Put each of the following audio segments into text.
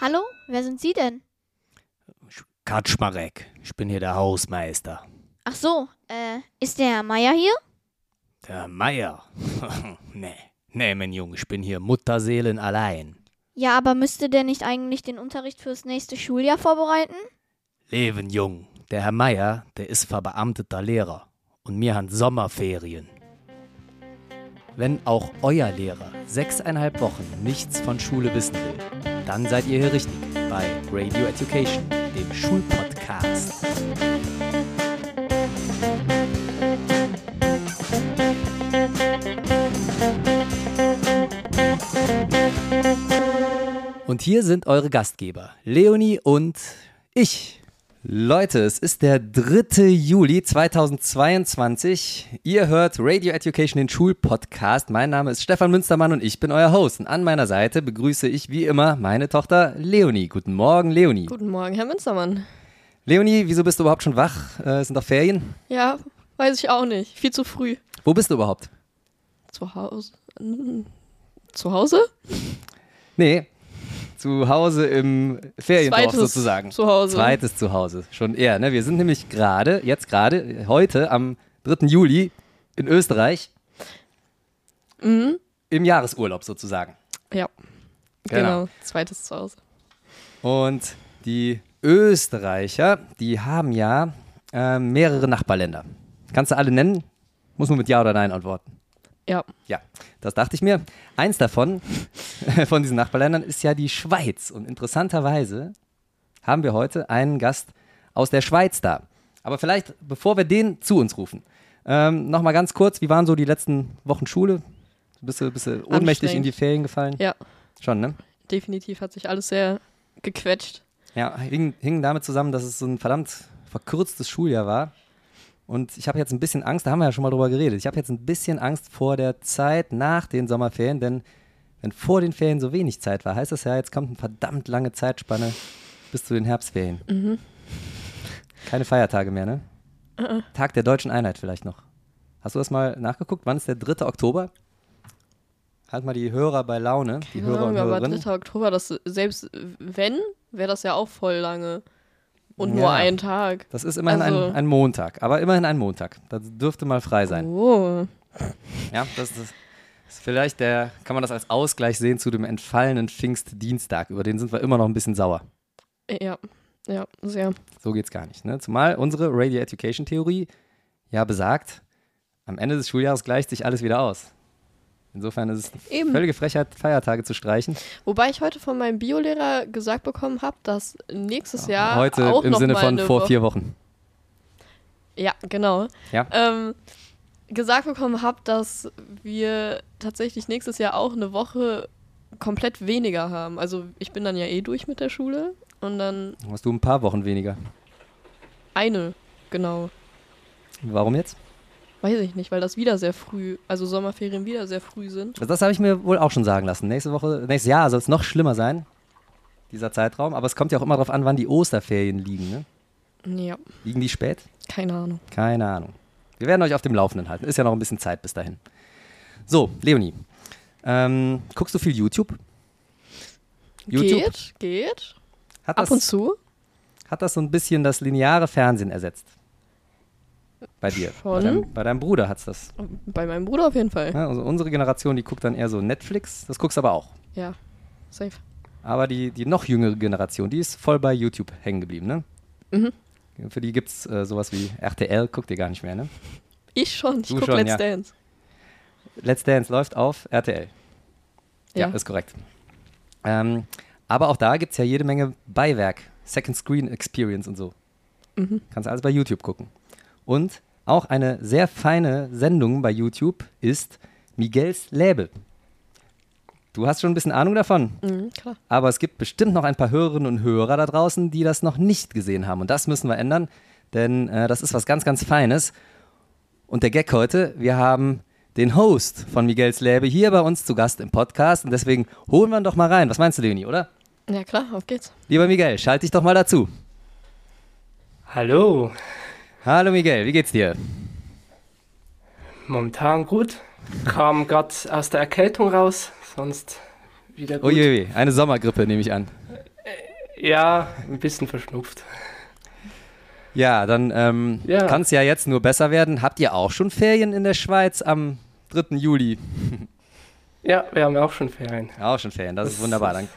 Hallo, wer sind Sie denn? Kaczmarek, ich bin hier der Hausmeister. Ach so, äh, ist der Herr Meier hier? Der Meier? nee, nee, mein Junge, ich bin hier Mutterseelen allein. Ja, aber müsste der nicht eigentlich den Unterricht fürs nächste Schuljahr vorbereiten? Leben jung, der Herr Meier, der ist verbeamteter Lehrer und mir han Sommerferien. Wenn auch euer Lehrer sechseinhalb Wochen nichts von Schule wissen will, dann seid ihr hier richtig bei Radio Education, dem Schulpodcast. Und hier sind eure Gastgeber, Leonie und ich. Leute, es ist der 3. Juli 2022. Ihr hört Radio Education, den Schulpodcast. Mein Name ist Stefan Münstermann und ich bin euer Host. Und an meiner Seite begrüße ich wie immer meine Tochter Leonie. Guten Morgen, Leonie. Guten Morgen, Herr Münstermann. Leonie, wieso bist du überhaupt schon wach? Äh, sind doch Ferien? Ja, weiß ich auch nicht. Viel zu früh. Wo bist du überhaupt? Zu Hause. Hm, Zu Hause? Nee, zu Hause im Feriendorf Zweites sozusagen. Zuhause. Zweites Zuhause, schon eher. Ne? Wir sind nämlich gerade, jetzt gerade, heute am 3. Juli in Österreich Mhm. im Jahresurlaub sozusagen. Ja. Genau. Genau. Zweites Zuhause. Und die Österreicher, die haben ja äh, mehrere Nachbarländer. Kannst du alle nennen? Muss man mit Ja oder Nein antworten. Ja. Ja, das dachte ich mir. Eins davon, von diesen Nachbarländern, ist ja die Schweiz. Und interessanterweise haben wir heute einen Gast aus der Schweiz da. Aber vielleicht, bevor wir den zu uns rufen, ähm, nochmal ganz kurz, wie waren so die letzten Wochen Schule? Bist du, bist du ohnmächtig in die Ferien gefallen? Ja. Schon, ne? Definitiv hat sich alles sehr gequetscht. Ja, hing, hing damit zusammen, dass es so ein verdammt verkürztes Schuljahr war. Und ich habe jetzt ein bisschen Angst, da haben wir ja schon mal drüber geredet, ich habe jetzt ein bisschen Angst vor der Zeit nach den Sommerferien, denn wenn vor den Ferien so wenig Zeit war, heißt das ja, jetzt kommt eine verdammt lange Zeitspanne bis zu den Herbstferien. Keine Feiertage mehr, ne? Tag der deutschen Einheit vielleicht noch. Hast du das mal nachgeguckt? Wann ist der 3. Oktober? Halt mal die Hörer bei Laune, die Keine Hörer und Ahnung, aber Hörerinnen. 3. Oktober, das selbst wenn, wäre das ja auch voll lange. Und nur Ja. ein Tag. Das ist immerhin Also- ein, ein Montag, aber immerhin ein Montag. Das dürfte mal frei sein. Oh. Ja, das, das ist vielleicht der, kann man das als Ausgleich sehen zu dem entfallenen Pfingstdienstag. Über den sind wir immer noch ein bisschen sauer. Ja. Ja, sehr. So geht's gar nicht. Ne? Zumal unsere Radio Education Theorie ja besagt, am Ende des Schuljahres gleicht sich alles wieder aus. Insofern ist es Eben. völlige Frechheit, Feiertage zu streichen. Wobei ich heute von meinem Biolehrer gesagt bekommen habe, dass nächstes Jahr Heute auch im noch Sinne mal von vor vier Wochen. Ja, genau. Ja. Ähm, gesagt bekommen habe, dass wir tatsächlich nächstes Jahr auch eine Woche komplett weniger haben. Also ich bin dann ja eh durch mit der Schule und dann Hast du ein paar Wochen weniger. eine, genau. Warum jetzt? Weiß ich nicht, weil das wieder sehr früh, also Sommerferien wieder sehr früh sind. Also das habe ich mir wohl auch schon sagen lassen. Nächste Woche, nächstes Jahr soll es noch schlimmer sein, dieser Zeitraum. Aber es kommt ja auch immer darauf an, wann die Osterferien liegen. Ne? Ja, Liegen die spät? keine Ahnung. Keine Ahnung. Wir werden euch auf dem Laufenden halten. Ist ja noch ein bisschen Zeit bis dahin. So, Leonie. Ähm, guckst du viel YouTube? Geht, geht. Hat Ab das, und zu. Hat das so ein bisschen das lineare Fernsehen ersetzt? Bei dir? Bei Schon. deinem, bei deinem Bruder hat es das. Bei meinem Bruder auf jeden Fall. Ja, also unsere Generation, die guckt dann eher so Netflix. Das guckst du aber auch. Ja, safe. Aber die, die noch jüngere Generation, die ist voll bei YouTube hängen geblieben, ne? Mhm. Für die gibt es äh, sowas wie RTL, guckt ihr gar nicht mehr, ne? Ich schon, ich Du gucke schon, Let's ja. Dance. Let's Dance läuft auf RTL. Ja, Ja. ist korrekt. Ähm, aber auch da gibt es ja jede Menge Beiwerk, Second Screen Experience und so. Mhm. Kannst alles bei YouTube gucken. Und auch eine sehr feine Sendung bei YouTube ist Miguels Läbe. Du hast schon ein bisschen Ahnung davon, Mhm, klar. aber es gibt bestimmt noch ein paar Hörerinnen und Hörer da draußen, die das noch nicht gesehen haben. Und das müssen wir ändern, denn äh, das ist was ganz, ganz Feines. Und der Gag heute, wir haben den Host von Miguels Läbe hier bei uns zu Gast im Podcast und deswegen holen wir ihn doch mal rein. Was meinst du, Leonie, oder? Ja, klar, auf geht's. Lieber Miguel, schalte dich doch mal dazu. Hallo, Hallo Miguel, wie geht's dir? momentan gut. Kam gerade aus der Erkältung raus, sonst wieder gut. Uiuiui, eine Sommergrippe nehme ich an. Ja, ein bisschen verschnupft. Ja, dann ähm, Ja. kann es ja jetzt nur besser werden. Habt ihr auch schon Ferien in der Schweiz am 3. Juli? Ja, wir haben auch schon Ferien. Auch schon Ferien, das, ist Das wunderbar. ist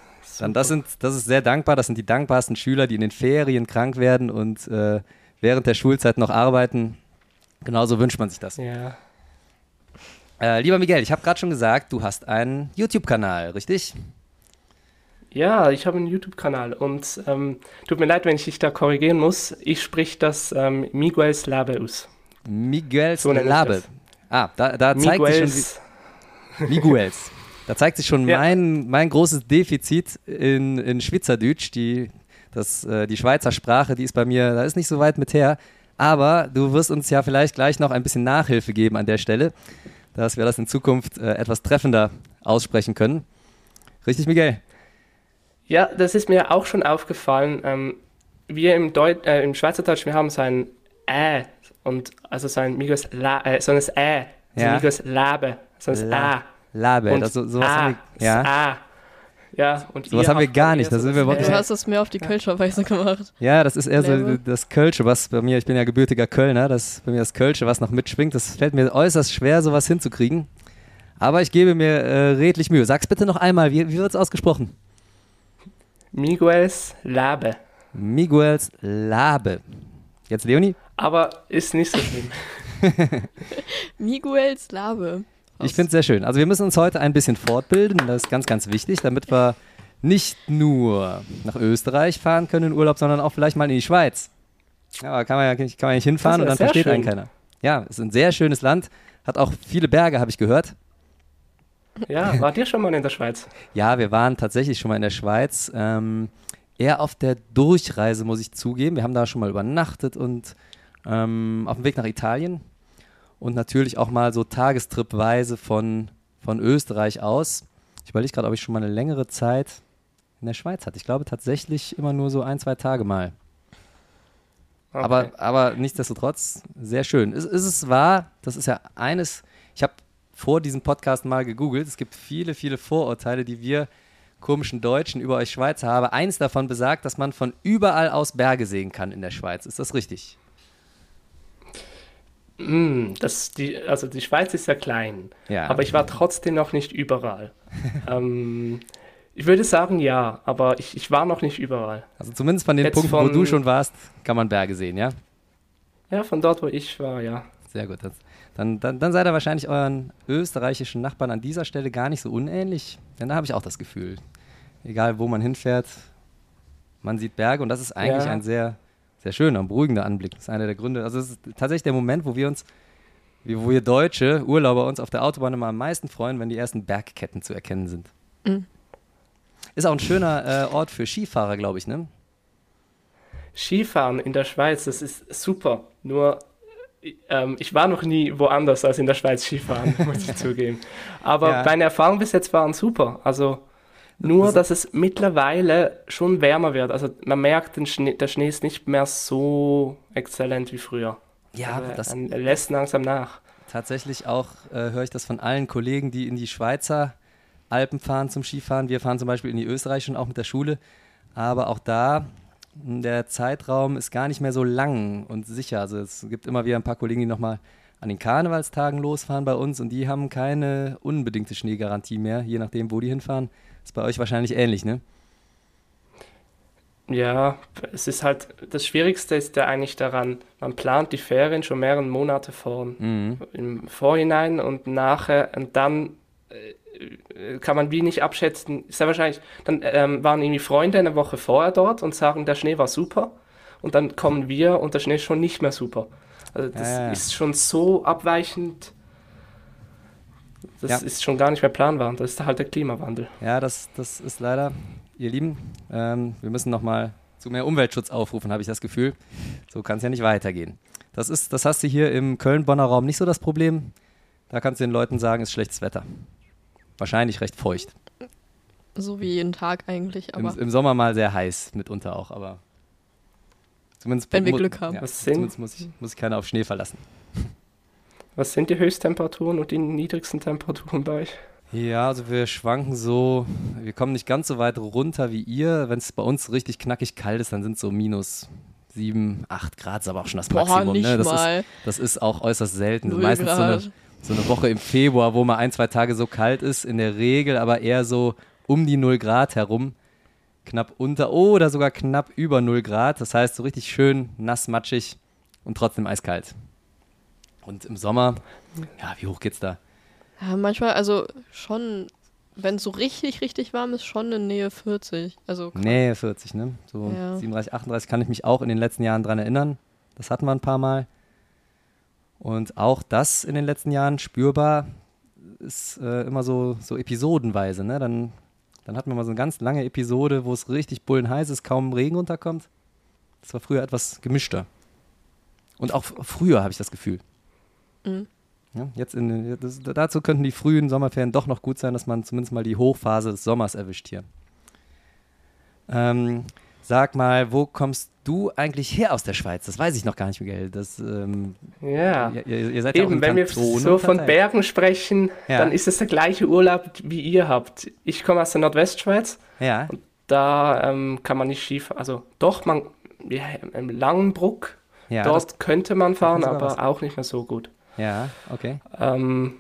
Dann, dann das, sind, das ist sehr dankbar. Das sind die dankbarsten Schüler, die in den Ferien krank werden und äh, während der Schulzeit noch arbeiten. Genauso wünscht man sich das. Ja. Äh, lieber Miguel, ich habe gerade schon gesagt, du hast einen YouTube-Kanal, richtig? Ja, ich habe einen YouTube-Kanal und ähm, tut mir leid, wenn ich dich da korrigieren muss. Ich sprich das ähm, Miguel's Labe aus. Miguels So nenne ich Labe. das. Ah, da, da zeigt sich schon, Miguels. Da zeigt sich schon Ja. mein, mein großes Defizit in, in Schweizerdeutsch. Die, das, äh, die Schweizer Sprache, die ist bei mir, da ist nicht so weit mit her. Aber du wirst uns ja vielleicht gleich noch ein bisschen Nachhilfe geben an der Stelle, dass wir das in Zukunft äh, etwas treffender aussprechen können. Richtig, Miguel? Ja, das ist mir auch schon aufgefallen. Ähm, wir im, Deut äh, im Schweizerdeutsch, wir haben so ein Ä und also so ein Miguel's La äh, so ein Ä, so Ja. Miguel's Labe, so ein La- A. Labe. Und Das, so, sowas A, ja, A. Ja, und Sowas ihr haben wir gar nicht, da so sind wir das Du hast es mehr auf die Kölscher Weise gemacht. ja, das ist eher so das Kölsche, was bei mir, ich bin ja gebürtiger Kölner, das bei mir das Kölsche, was noch mitschwingt. Das fällt mir äußerst schwer, sowas hinzukriegen. Aber ich gebe mir äh, redlich Mühe. Sag's bitte noch einmal, wie, wie wird's ausgesprochen? Miguel's Labe. Miguels Labe. Jetzt Leonie? Aber ist nicht so schlimm. Miguels Labe. Ich finde es sehr schön. Also wir müssen uns heute ein bisschen fortbilden, das ist ganz, ganz wichtig, damit wir nicht nur nach Österreich fahren können in Urlaub, sondern auch vielleicht mal in die Schweiz. Ja, aber kann man ja nicht, kann man nicht hinfahren und dann versteht einen schön. keiner. Ja, es ist ein sehr schönes Land, hat auch viele Berge, habe ich gehört. Ja, wart ihr schon mal in der Schweiz? Ja, wir waren tatsächlich schon mal in der Schweiz. Ähm, eher auf der Durchreise, muss ich zugeben. Wir haben da schon mal übernachtet und ähm, auf dem Weg nach Italien. Und natürlich auch mal so tagestripweise von, von Österreich aus. Ich überlege gerade, ob ich schon mal eine längere Zeit in der Schweiz hatte. Ich glaube tatsächlich immer nur so ein, zwei Tage mal. Okay. Aber, aber nichtsdestotrotz, sehr schön. Ist, ist es wahr, das ist ja eines, ich habe vor diesem Podcast mal gegoogelt, es gibt viele, viele Vorurteile, die wir komischen Deutschen über euch Schweizer haben. Eins davon besagt, dass man von überall aus Berge sehen kann in der Schweiz. Ist das richtig? Mm, das, die, also die Schweiz ist ja klein, Ja. aber ich war trotzdem noch nicht überall. ähm, ich würde sagen ja, aber ich, ich war noch nicht überall. also zumindest von den Jetzt Punkten, wo von- du schon warst, kann man Berge sehen, ja? Ja, von dort, wo ich war, ja. Sehr gut. Dann, dann, dann seid ihr wahrscheinlich euren österreichischen Nachbarn an dieser Stelle gar nicht so unähnlich. Denn da habe ich auch das Gefühl, egal wo man hinfährt, man sieht Berge und das ist eigentlich Ja. ein sehr, sehr schöner und beruhigender Anblick. Das ist einer der Gründe. Also es ist tatsächlich der Moment, wo wir uns, wie- wo wir deutsche Urlauber uns auf der Autobahn immer am meisten freuen, wenn die ersten Bergketten zu erkennen sind. Mhm. Ist auch ein schöner äh, Ort für Skifahrer, glaube ich, ne? Skifahren in der Schweiz, das ist super. Nur, ähm, ich war noch nie woanders als in der Schweiz Skifahren, muss ich zugeben. Aber Ja. meine Erfahrungen bis jetzt waren super. Also nur, Das- dass es mittlerweile schon wärmer wird. Also man merkt, den Schnee, der Schnee ist nicht mehr so exzellent wie früher. Ja, Also, das, er lässt langsam nach. Tatsächlich auch äh, höre ich das von allen Kollegen, die in die Schweizer Alpen fahren zum Skifahren. Wir fahren zum Beispiel in die österreichischen auch mit der Schule. Aber auch da, der Zeitraum ist gar nicht mehr so lang und sicher. Also es gibt immer wieder ein paar Kollegen, die nochmal an den Karnevalstagen losfahren bei uns und die haben keine unbedingte Schneegarantie mehr, je nachdem, wo die hinfahren. Ist bei euch wahrscheinlich ähnlich, ne? Ja, es ist halt, das Schwierigste ist ja eigentlich daran, man plant die Ferien schon mehrere Monate vor, Mhm. im Vorhinein und nachher und dann äh, kann man wie nicht abschätzen, ist ja wahrscheinlich, dann ähm, waren irgendwie Freunde eine Woche vorher dort und sagen, der Schnee war super und dann kommen wir und der Schnee ist schon nicht mehr super. Also das Ja, ja, ja. ist schon so abweichend, das Ja. ist schon gar nicht mehr planbar, das ist halt der Klimawandel. Ja, das, das ist leider, ihr Lieben, ähm, wir müssen nochmal zu mehr Umweltschutz aufrufen, habe ich das Gefühl. So kann es ja nicht weitergehen. Das, ist, das hast du hier im Köln-Bonner Raum nicht so das Problem. Da kannst du den Leuten sagen, ist schlechtes Wetter. Wahrscheinlich recht feucht. So wie jeden Tag eigentlich, Im, aber Im Sommer mal sehr heiß mitunter auch, aber zumindest Wenn wir Glück haben. Ja, zumindest muss ich, muss ich keiner auf Schnee verlassen. Was sind die Höchsttemperaturen und die niedrigsten Temperaturen bei euch? Ja, also wir schwanken so, wir kommen nicht ganz so weit runter wie ihr. Wenn es bei uns richtig knackig kalt ist, dann sind es so minus 7, 8 Grad, ist aber auch schon das Boah, Maximum. nicht ne? das, mal. Ist, das ist auch äußerst selten. Meistens so eine, so eine Woche im Februar, wo mal ein, zwei Tage so kalt ist, in der Regel aber eher so um die 0 Grad herum. Knapp unter oder sogar knapp über 0 Grad. Das heißt so richtig schön nass, matschig und trotzdem eiskalt. Und im Sommer, ja, wie hoch geht's da? Ja, manchmal, also schon, wenn es so richtig, richtig warm ist, schon in Nähe 40. Also Nee, 40, ne? So Ja. 37, 38 kann ich mich auch in den letzten Jahren dran erinnern. Das hatten wir ein paar Mal. Und auch das in den letzten Jahren spürbar ist äh, immer so, so episodenweise, ne? Dann, dann hatten wir mal so eine ganz lange Episode, wo es richtig bullenheiß ist, kaum Regen runterkommt. Das war früher etwas gemischter. Und auch früher habe ich das Gefühl. Mhm. Ja, jetzt in, das, dazu könnten die frühen Sommerferien doch noch gut sein, dass man zumindest mal die Hochphase des Sommers erwischt hier. Ähm, sag mal, wo kommst du eigentlich her aus der Schweiz? Das weiß ich noch gar nicht, Miguel. Das, ähm, Ja. ihr, ihr seid ja Eben, wenn wir so von. Bergen sprechen, Ja. dann ist es der gleiche Urlaub, wie ihr habt. Ich komme aus der Nordwestschweiz. Ja, Da ähm, kann man nicht Skifahren. Also doch, man, ja, im Langenbruck, ja, dort könnte man fahren, aber was. auch nicht mehr so gut. Ja, okay. Ähm,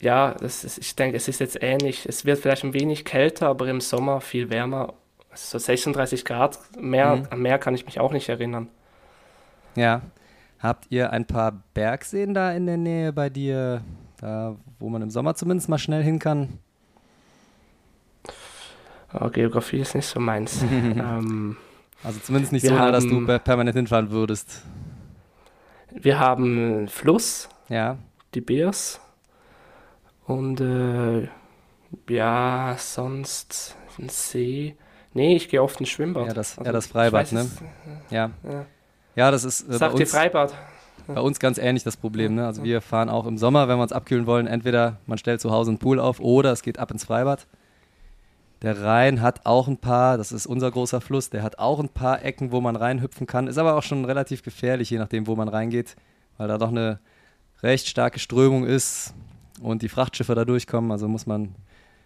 ja, das ist, ich denke, es ist jetzt ähnlich. Es wird vielleicht ein wenig kälter, aber im Sommer viel wärmer. So 36 Grad, mehr, Mhm. an mehr kann ich mich auch nicht erinnern. Ja. Habt ihr ein paar Bergseen da in der Nähe bei dir, da wo man im Sommer zumindest mal schnell hin kann? Aber Geografie ist nicht so meins. ähm, Also zumindest nicht so nah, dass du permanent hinfahren würdest. Wir haben einen Fluss, Ja, die Biers. Und äh, ja, sonst ein See. Nee, ich gehe oft ins Schwimmbad. Ja, das- ja, Also, das ich Freibad, weiß ne? es- ja. Ja. Ja, das ist äh, bei, Sagt ihr Freibad? bei uns ganz ähnlich das Problem. Ne? Also wir fahren auch im Sommer, wenn wir uns abkühlen wollen, entweder man stellt zu Hause einen Pool auf oder es geht ab ins Freibad. Der Rhein hat auch ein paar, das ist unser großer Fluss, der hat auch ein paar Ecken, wo man reinhüpfen kann. Ist aber auch schon relativ gefährlich, je nachdem, wo man reingeht, weil da doch eine recht starke Strömung ist und die Frachtschiffe da durchkommen. Also muss man,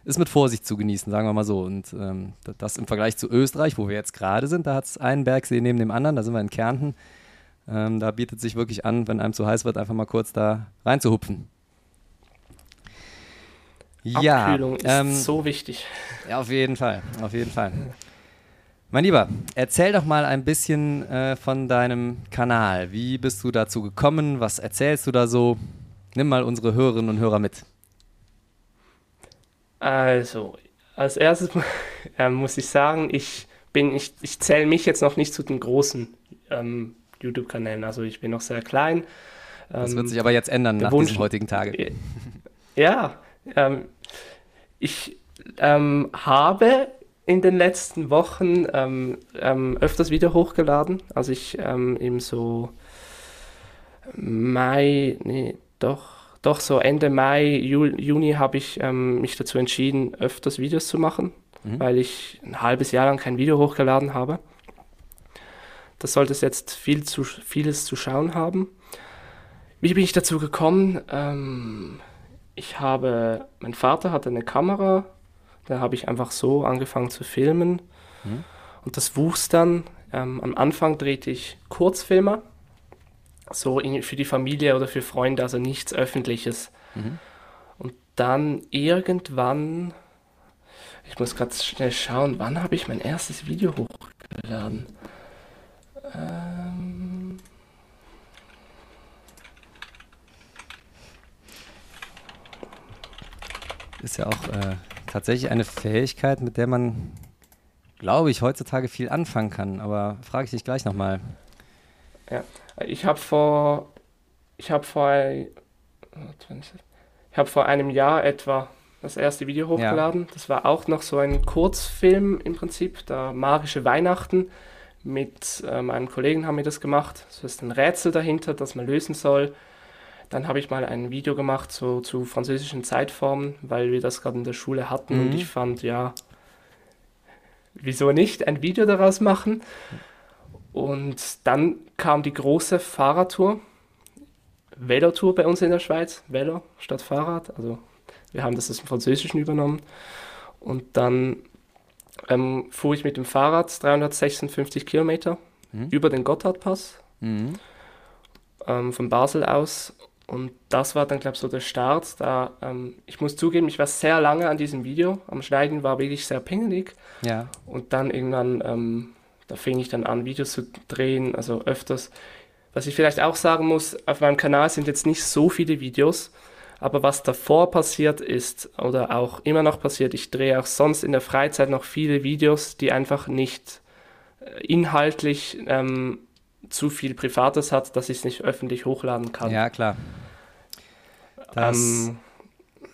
ist mit Vorsicht zu genießen, sagen wir mal so. Und ähm, das im Vergleich zu Österreich, wo wir jetzt gerade sind, da hat es einen Bergsee neben dem anderen, da sind wir in Kärnten. Ähm, da bietet sich wirklich an, wenn einem zu heiß wird, einfach mal kurz da reinzuhupfen. Ja, Abkühlung ist ähm, so wichtig. ja, auf jeden Fall, auf jeden Fall. Mein Lieber, erzähl doch mal ein bisschen äh, von deinem Kanal. Wie bist du dazu gekommen? Was erzählst du da so? Nimm mal unsere Hörerinnen und Hörer mit. Also, als erstes äh, muss ich sagen, ich bin, ich, ich zähle mich jetzt noch nicht zu den großen ähm, YouTube-Kanälen. Also ich bin noch sehr klein. Das Ähm, wird sich aber jetzt ändern der nach Wunsch- diesem heutigen Tage. Ja, ähm, ich ähm, habe in den letzten Wochen ähm, ähm, öfters wieder hochgeladen. Also ich ähm, eben so Mai, nee, doch, doch so Ende Mai, Ju Juni habe ich ähm, mich dazu entschieden, öfters Videos zu machen, Mhm. weil ich ein halbes Jahr lang kein Video hochgeladen habe. Das sollte es jetzt viel zu, vieles zu schauen haben. Wie bin ich dazu gekommen? Ähm, ich habe, mein Vater hatte eine Kamera, da habe ich einfach so angefangen zu filmen. Mhm. Und das wuchs dann. Ähm, am Anfang drehte ich Kurzfilme, so in, für die Familie oder für Freunde, also nichts Öffentliches. Mhm. Und dann irgendwann, ich muss gerade schnell schauen, wann habe ich mein erstes Video hochgeladen? Ähm, Ist ja auch äh, tatsächlich eine Fähigkeit, mit der man, glaube ich, heutzutage viel anfangen kann. Aber frage ich dich gleich nochmal. Ich habe vor, ich habe vor, ich habe vor einem Jahr etwa das erste Video hochgeladen. Das war auch noch so ein Kurzfilm im Prinzip, der magische Weihnachten. Mit äh, meinem Kollegen haben wir das gemacht. Es ist ein Rätsel dahinter, das man lösen soll. Dann habe ich mal ein Video gemacht so, zu französischen Zeitformen, weil wir das gerade in der Schule hatten und Mhm. ich fand, ja, wieso nicht ein Video daraus machen? Und dann kam die große Fahrradtour, Velotour bei uns in der Schweiz, Velo statt Fahrrad, also Wir haben das aus dem Französischen übernommen. Und dann ähm, fuhr ich mit dem Fahrrad 356 Kilometer Mhm. über den Gotthardpass Mhm. ähm, von Basel aus. Und das war dann, glaube ich, so der Start. Da, ähm, ich muss zugeben, ich war sehr lange an diesem Video. Am Schneiden war wirklich sehr pingelig. Ja. Und dann irgendwann, ähm, da fing ich dann an, Videos zu drehen, also öfters. Was ich vielleicht auch sagen muss, auf meinem Kanal sind jetzt nicht so viele Videos, aber was davor passiert ist oder auch immer noch passiert, ich drehe auch sonst in der Freizeit noch viele Videos, die einfach nicht äh, inhaltlich ähm, zu viel Privates hat, dass ich es nicht öffentlich hochladen kann. Ja, klar. Das Ähm,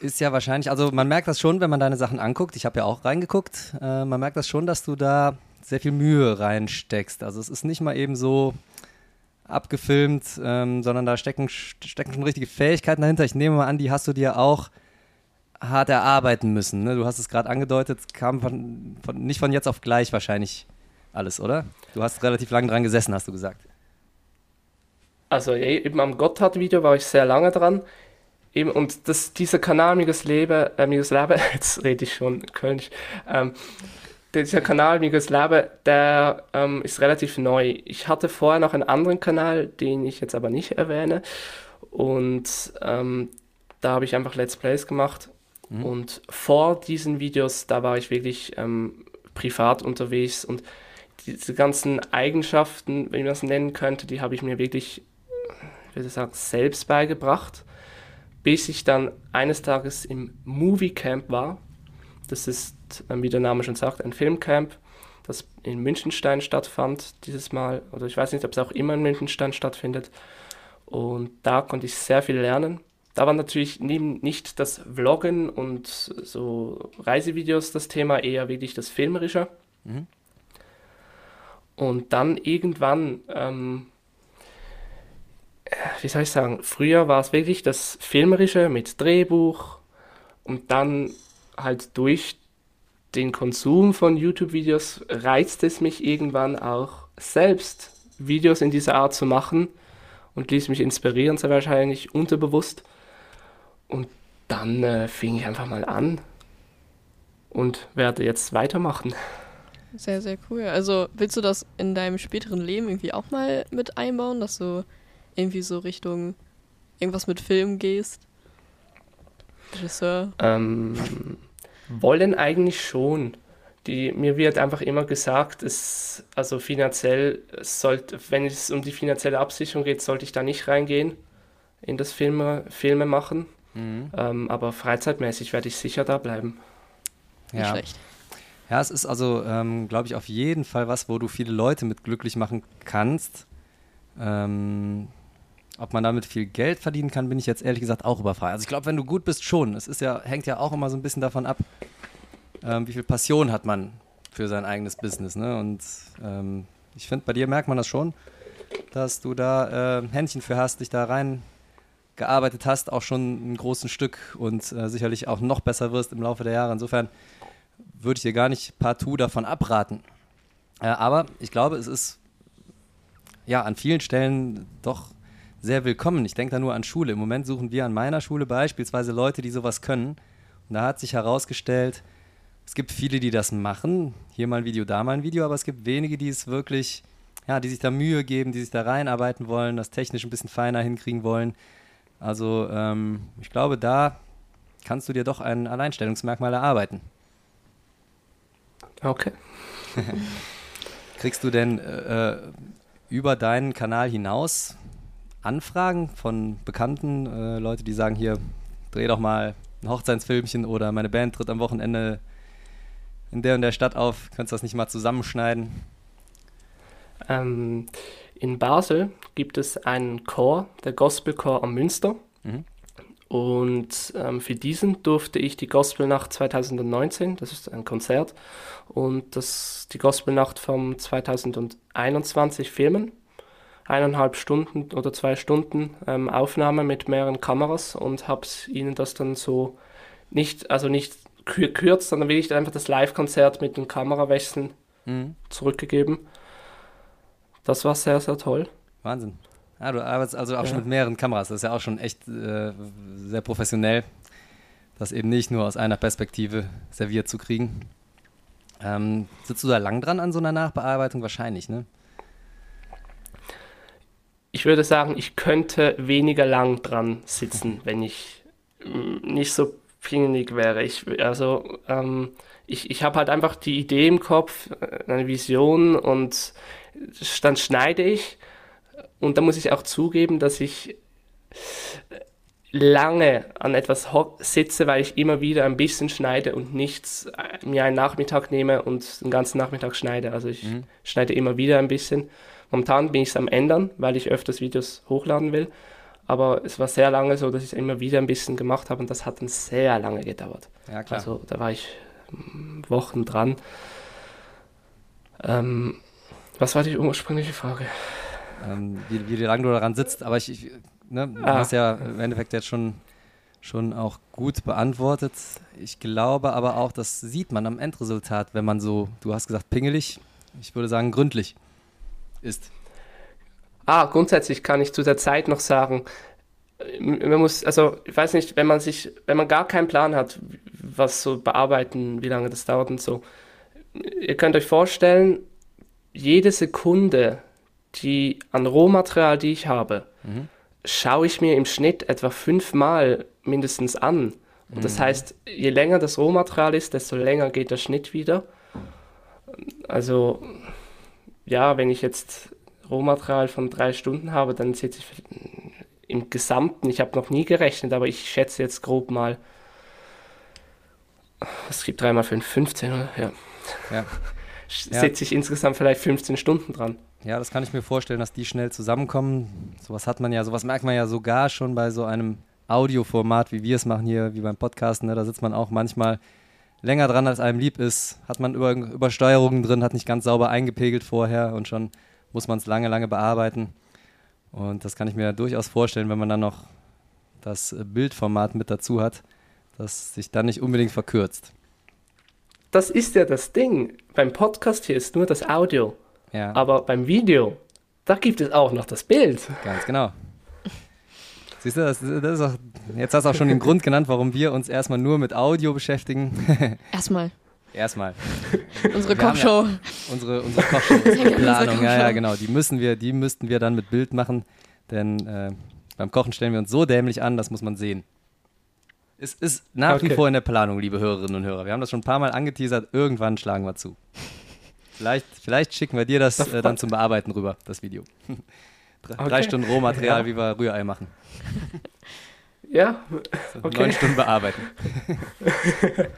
ist ja wahrscheinlich, also man merkt das schon, wenn man deine Sachen anguckt. Ich habe ja auch reingeguckt. Äh, man merkt das schon, dass du da sehr viel Mühe reinsteckst. Also es ist nicht mal eben so abgefilmt, ähm, sondern da stecken, stecken schon richtige Fähigkeiten dahinter. Ich nehme mal an, die hast du dir auch hart erarbeiten müssen. Ne? Du hast es gerade angedeutet, kam von, von, nicht von jetzt auf gleich wahrscheinlich alles, oder? Du hast relativ lange dran gesessen, hast du gesagt. Also eben am Gotthard-Video war ich sehr lange dran. Eben, und das, dieser Kanal Migos Leben, äh, Migos Leben, jetzt rede ich schon Kölnisch, ähm, dieser Kanal Migos Leben, der ähm, ist relativ neu. Ich hatte vorher noch einen anderen Kanal, den ich jetzt aber nicht erwähne. Und ähm, da habe ich einfach Let's Plays gemacht. Mhm. Und vor diesen Videos, da war ich wirklich ähm, privat unterwegs und diese ganzen Eigenschaften, wenn man das nennen könnte, die habe ich mir wirklich, ich würde sagen, selbst beigebracht, bis ich dann eines Tages im Movie Camp war. Das ist, ähm, wie der Name schon sagt, ein Filmcamp, das in Münchenstein stattfand dieses Mal. Oder ich weiß nicht, ob es auch immer in Münchenstein stattfindet. Und da konnte ich sehr viel lernen. Da war natürlich neben nicht das Vloggen und so Reisevideos das Thema, eher wirklich das Filmerische. Mhm. Und dann irgendwann, ähm, äh, wie soll ich sagen, früher war es wirklich das Filmerische mit Drehbuch und dann halt durch den Konsum von YouTube-Videos reizt es mich irgendwann auch selbst Videos in dieser Art zu machen und ließ mich inspirieren, sehr wahrscheinlich unterbewusst. Und dann äh, fing ich einfach mal an und werde jetzt weitermachen. Sehr, sehr cool. Also willst du das in deinem späteren Leben irgendwie auch mal mit einbauen, dass du irgendwie so Richtung irgendwas mit Film gehst? Regisseur? Ähm, wollen eigentlich schon. Die, mir wird einfach immer gesagt, es, also finanziell sollte, wenn es um die finanzielle Absicherung geht, sollte ich da nicht reingehen in das Filme, Filme machen. Mhm. Ähm, aber freizeitmäßig werde ich sicher da bleiben. Nicht Ja. schlecht. Ja, es ist also, ähm, glaube ich, auf jeden Fall was, wo du viele Leute mit glücklich machen kannst. Ähm, ob man damit viel Geld verdienen kann, bin ich jetzt ehrlich gesagt auch überfragt. Also ich glaube, wenn du gut bist, schon. Es ist ja, hängt ja auch immer so ein bisschen davon ab, ähm, wie viel Passion hat man für sein eigenes Business. Ne? Und ähm, ich finde, bei dir merkt man das schon, dass du da äh, Händchen für hast, dich da rein gearbeitet hast, auch schon ein großes Stück und äh, sicherlich auch noch besser wirst im Laufe der Jahre. Insofern würde ich dir gar nicht partout davon abraten. Äh, aber ich glaube, es ist ja an vielen Stellen doch sehr willkommen. Ich denke da nur an Schule. Im Moment suchen wir an meiner Schule beispielsweise Leute, die sowas können. Und da hat sich herausgestellt, es gibt viele, die das machen. Hier mal ein Video, da mal ein Video, aber es gibt wenige, die es wirklich, ja, die sich da Mühe geben, die sich da reinarbeiten wollen, das technisch ein bisschen feiner hinkriegen wollen. Also ähm, ich glaube, da kannst du dir doch ein Alleinstellungsmerkmal erarbeiten. Okay. Kriegst du denn äh, äh, über deinen Kanal hinaus Anfragen von Bekannten, äh, Leute, die sagen, hier, dreh doch mal ein Hochzeitsfilmchen oder meine Band tritt am Wochenende in der und der Stadt auf, könntest du das nicht mal zusammenschneiden? Ähm, in Basel gibt es einen Chor, der Gospelchor am Münster. Mhm. Und ähm, für diesen durfte ich die Gospelnacht 2019, das ist ein Konzert, und das, die Gospelnacht vom 2021 filmen. Eineinhalb Stunden oder zwei Stunden ähm, Aufnahme mit mehreren Kameras und habe ihnen das dann so nicht, also nicht kür kürzt, sondern wirklich einfach das Live-Konzert mit den Kamerawechseln Mhm. zurückgegeben. Das war sehr, sehr toll. Wahnsinn. Ja, du arbeitest also auch schon Ja. mit mehreren Kameras. Das ist ja auch schon echt äh, sehr professionell. das eben nicht nur aus einer Perspektive serviert zu kriegen. Ähm, sitzt du da lang dran an so einer Nachbearbeitung? Wahrscheinlich, ne? Ich würde sagen, ich könnte weniger lang dran sitzen, wenn ich mm, nicht so pingelig wäre. Ich, also, ähm, ich, ich habe halt einfach die Idee im Kopf, äh, eine Vision und dann schneide ich. Und da muss ich auch zugeben, dass ich lange an etwas sitze, weil ich immer wieder ein bisschen schneide und nichts äh, mir einen Nachmittag nehme und den ganzen Nachmittag schneide. Also ich mhm. schneide immer wieder ein bisschen. Momentan bin ich es am ändern, weil ich öfters Videos hochladen will. Aber es war sehr lange so, dass ich es immer wieder ein bisschen gemacht habe und das hat dann sehr lange gedauert. Ja, klar. Also da war ich hm, Wochen dran. Ähm, was war die ursprüngliche Frage? Ähm, wie, wie lange du daran sitzt, aber ich, ich ne, du ah. hast ja im Endeffekt jetzt schon, schon auch gut beantwortet. Ich glaube aber auch, das sieht man am Endresultat, wenn man so, du hast gesagt pingelig, ich würde sagen gründlich ist. Ah, grundsätzlich kann ich zu der Zeit noch sagen, man muss, also ich weiß nicht, wenn man sich, wenn man gar keinen Plan hat, was so bearbeiten, wie lange das dauert und so, ihr könnt euch vorstellen, jede Sekunde, die an Rohmaterial, die ich habe, mhm schaue ich mir im Schnitt etwa fünfmal mindestens an. Und das mhm. heißt, je länger das Rohmaterial ist, desto länger geht der Schnitt wieder. Also, ja, wenn ich jetzt Rohmaterial von drei Stunden habe, dann sitze ich im Gesamten, ich habe noch nie gerechnet, aber ich schätze jetzt grob mal, es gibt dreimal fünf, 15, oder? Ja. ja. Sitze ich insgesamt vielleicht 15 Stunden dran. Ja, das kann ich mir vorstellen, dass die schnell zusammenkommen. Sowas hat man ja, sowas merkt man ja sogar schon bei so einem Audioformat, wie wir es machen hier, wie beim Podcasten. Ne? Da sitzt man auch manchmal länger dran, als einem lieb ist. Hat man Über Übersteuerungen drin, hat nicht ganz sauber eingepegelt vorher und schon muss man es lange, lange bearbeiten. Und das kann ich mir durchaus vorstellen, wenn man dann noch das Bildformat mit dazu hat, dass sich dann nicht unbedingt verkürzt. Das ist ja das Ding. Beim Podcast hier ist nur das Audio. Ja. Aber beim Video, da gibt es auch noch das Bild. Ganz genau. Siehst du, das, das ist auch, jetzt hast du auch schon den Grund genannt, warum wir uns erstmal nur mit Audio beschäftigen. Erstmal. Erstmal. unsere Kochshow. Ja unsere, unsere Kochshow, unsere Planung, ja, ja, genau. Die müssen wir, die müssten wir dann mit Bild machen, denn äh, beim Kochen stellen wir uns so dämlich an, das muss man sehen. Es ist nach okay. wie vor in der Planung, liebe Hörerinnen und Hörer. Wir haben das schon ein paar Mal angeteasert, irgendwann schlagen wir zu. Vielleicht, vielleicht schicken wir dir das äh, dann zum Bearbeiten rüber, das Video. Drei, okay. drei Stunden Rohmaterial, ja. wie wir Rührei machen. Ja, so, okay. Neun Stunden bearbeiten.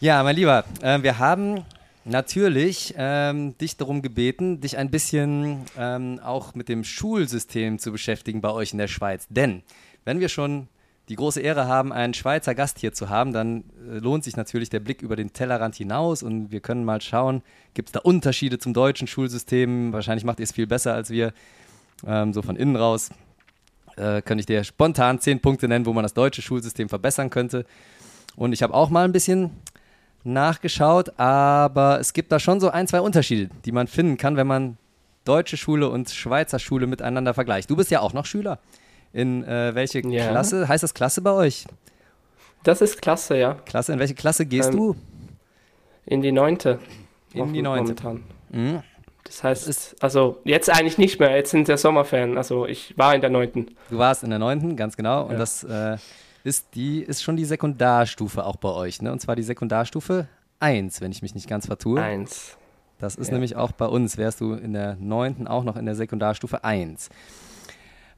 ja, mein Lieber, äh, wir haben natürlich ähm, dich darum gebeten, dich ein bisschen ähm, auch mit dem Schulsystem zu beschäftigen bei euch in der Schweiz. Denn wenn wir schon die große Ehre haben, einen Schweizer Gast hier zu haben, dann äh, lohnt sich natürlich der Blick über den Tellerrand hinaus und wir können mal schauen, gibt es da Unterschiede zum deutschen Schulsystem? Wahrscheinlich macht ihr es viel besser als wir, ähm, so von innen raus. Äh, könnte ich dir spontan zehn Punkte nennen, wo man das deutsche Schulsystem verbessern könnte. Und ich habe auch mal ein bisschen nachgeschaut, aber es gibt da schon so ein, zwei Unterschiede, die man finden kann, wenn man deutsche Schule und Schweizer Schule miteinander vergleicht. Du bist ja auch noch Schüler. In äh, welche ja. Klasse? Heißt das Klasse bei euch? Das ist Klasse, ja. Klasse, in welche Klasse gehst ähm, du? In die neunte. In die neunte. Momentan. Mhm. Das heißt, ist, also jetzt eigentlich nicht mehr, jetzt sind der Sommerferien. Also ich war in der neunten. Du warst in der neunten, ganz genau. Und ja. das äh, ist die, ist schon die Sekundarstufe auch bei euch, ne? Und zwar die Sekundarstufe 1, wenn ich mich nicht ganz vertue. 1. Das ist ja. nämlich auch bei uns, wärst du in der neunten auch noch in der Sekundarstufe 1.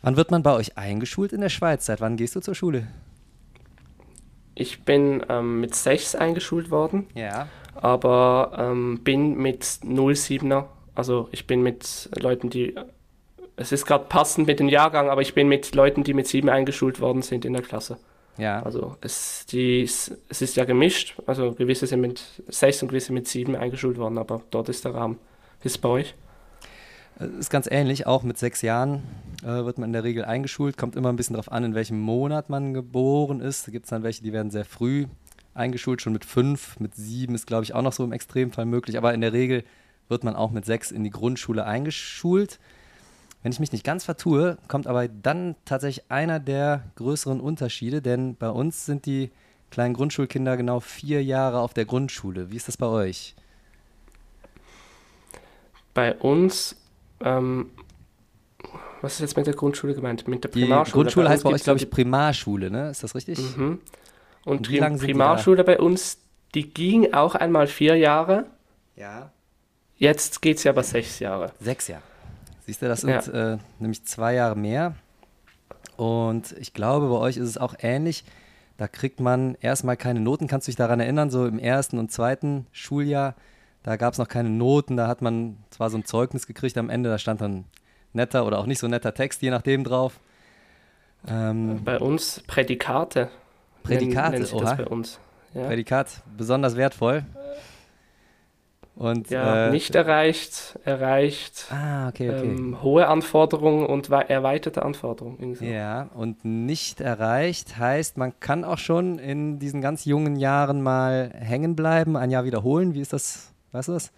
Wann wird man bei euch eingeschult in der Schweiz? Seit wann gehst du zur Schule? Ich bin ähm, mit 6 eingeschult worden. Ja. Aber ähm, bin mit 07er, also ich bin mit Leuten, die. Es ist gerade passend mit dem Jahrgang, aber ich bin mit Leuten, die mit 7 eingeschult worden sind in der Klasse. Ja. Also es, die, es ist ja gemischt. Also gewisse sind mit 6 und gewisse mit 7 eingeschult worden, aber dort ist der Rahmen. Ist bei euch? Ist ganz ähnlich, auch mit sechs Jahren äh, wird man in der Regel eingeschult. Kommt immer ein bisschen darauf an, in welchem Monat man geboren ist. Da gibt es dann welche, die werden sehr früh eingeschult, schon mit fünf, mit sieben ist, glaube ich, auch noch so im Extremfall möglich. Aber in der Regel wird man auch mit sechs in die Grundschule eingeschult. Wenn ich mich nicht ganz vertue, kommt aber dann tatsächlich einer der größeren Unterschiede, denn bei uns sind die kleinen Grundschulkinder genau vier Jahre auf der Grundschule. Wie ist das bei euch? Bei uns, ähm, was ist jetzt mit der Grundschule gemeint? Mit der Die Primarschule? Grundschule Bei heißt bei euch, glaube ich, Primarschule, ne? Ist das richtig? die- Mhm. Und, Und wie die lang die Primarschule bei uns, die ging auch einmal vier Jahre. Ja. Jetzt geht sie aber sechs Jahre. Sechs Jahre. Siehst du, das Ja. sind äh, nämlich zwei Jahre mehr. Und ich glaube, bei euch ist es auch ähnlich. Da kriegt man erstmal keine Noten. Kannst du dich daran erinnern, so im ersten und zweiten Schuljahr, da gab es noch keine Noten. Da hat man zwar so ein Zeugnis gekriegt am Ende, da stand dann netter oder auch nicht so netter Text, je nachdem drauf. Ähm, Bei uns Prädikate. Prädikate, nennt sich oha. das bei uns. Ja, Prädikat besonders wertvoll. Und ja äh, nicht erreicht, erreicht, Ah, okay, okay. ähm, hohe Anforderungen und wei- erweiterte Anforderungen. so. Ja, und nicht erreicht heißt, man kann auch schon in diesen ganz jungen Jahren mal hängen bleiben, ein Jahr wiederholen. Wie ist das? Weißt du das?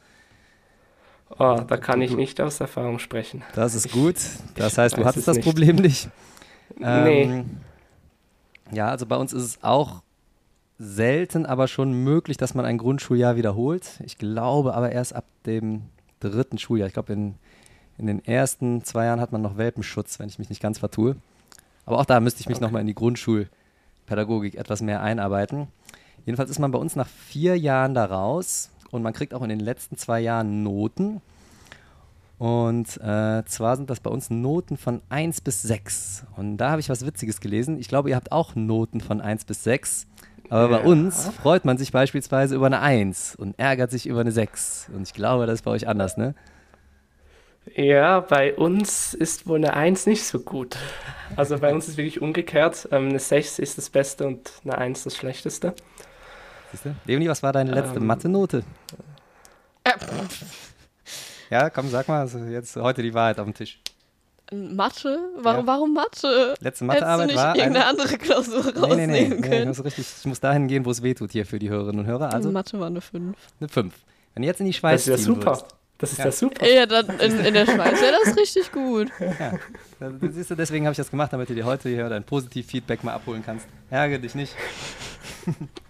Oh, da kann ich nicht aus Erfahrung sprechen. Das ist gut. Das heißt, du hattest es das nicht. Problem nicht. Nee. Ähm, Ja, also bei uns ist es auch selten, aber schon möglich, dass man ein Grundschuljahr wiederholt. Ich glaube aber erst ab dem dritten Schuljahr. Ich glaube, in, in den ersten zwei Jahren hat man noch Welpenschutz, wenn ich mich nicht ganz vertue. Aber auch da müsste ich mich nochmal in die Grundschulpädagogik etwas mehr einarbeiten. Jedenfalls ist man bei uns nach vier Jahren da raus und man kriegt auch in den letzten zwei Jahren Noten. Und äh, zwar sind das bei uns Noten von 1 bis 6. Und da habe ich was Witziges gelesen. Ich glaube, ihr habt auch Noten von 1 bis 6. Aber bei Ja. uns freut man sich beispielsweise über eine 1 und ärgert sich über eine 6. Und ich glaube, das ist bei euch anders, ne? Ja, bei uns ist wohl eine 1 nicht so gut. Also bei uns ist wirklich umgekehrt. Ähm, eine 6 ist das Beste und eine 1 das Schlechteste. Siehst du? Leonie, was war deine letzte Ähm. Mathe-Note? Äh, Ja, komm, sag mal, also jetzt heute die Wahrheit auf dem Tisch. Mathe? Warum, Ja. warum Mathe? Letzte Hättest du Mathearbeit nicht war. irgendeine Eine, andere Klausur nee, nee, rausnehmen nee, nee, ich können? muss, richtig, ich muss dahin gehen, wo es weh tut hier für die Hörerinnen und Hörer. Also Mathe war eine 5. eine 5. Wenn du jetzt in die Das Schweiz ist ja super. würdest, Das ist Ja. ja, super. Ja, dann in, in der Schweiz wäre das richtig gut. Ja, das siehst du, deswegen habe ich das gemacht, damit du dir heute hier dein Positiv-Feedback mal abholen kannst. Ärgere dich nicht.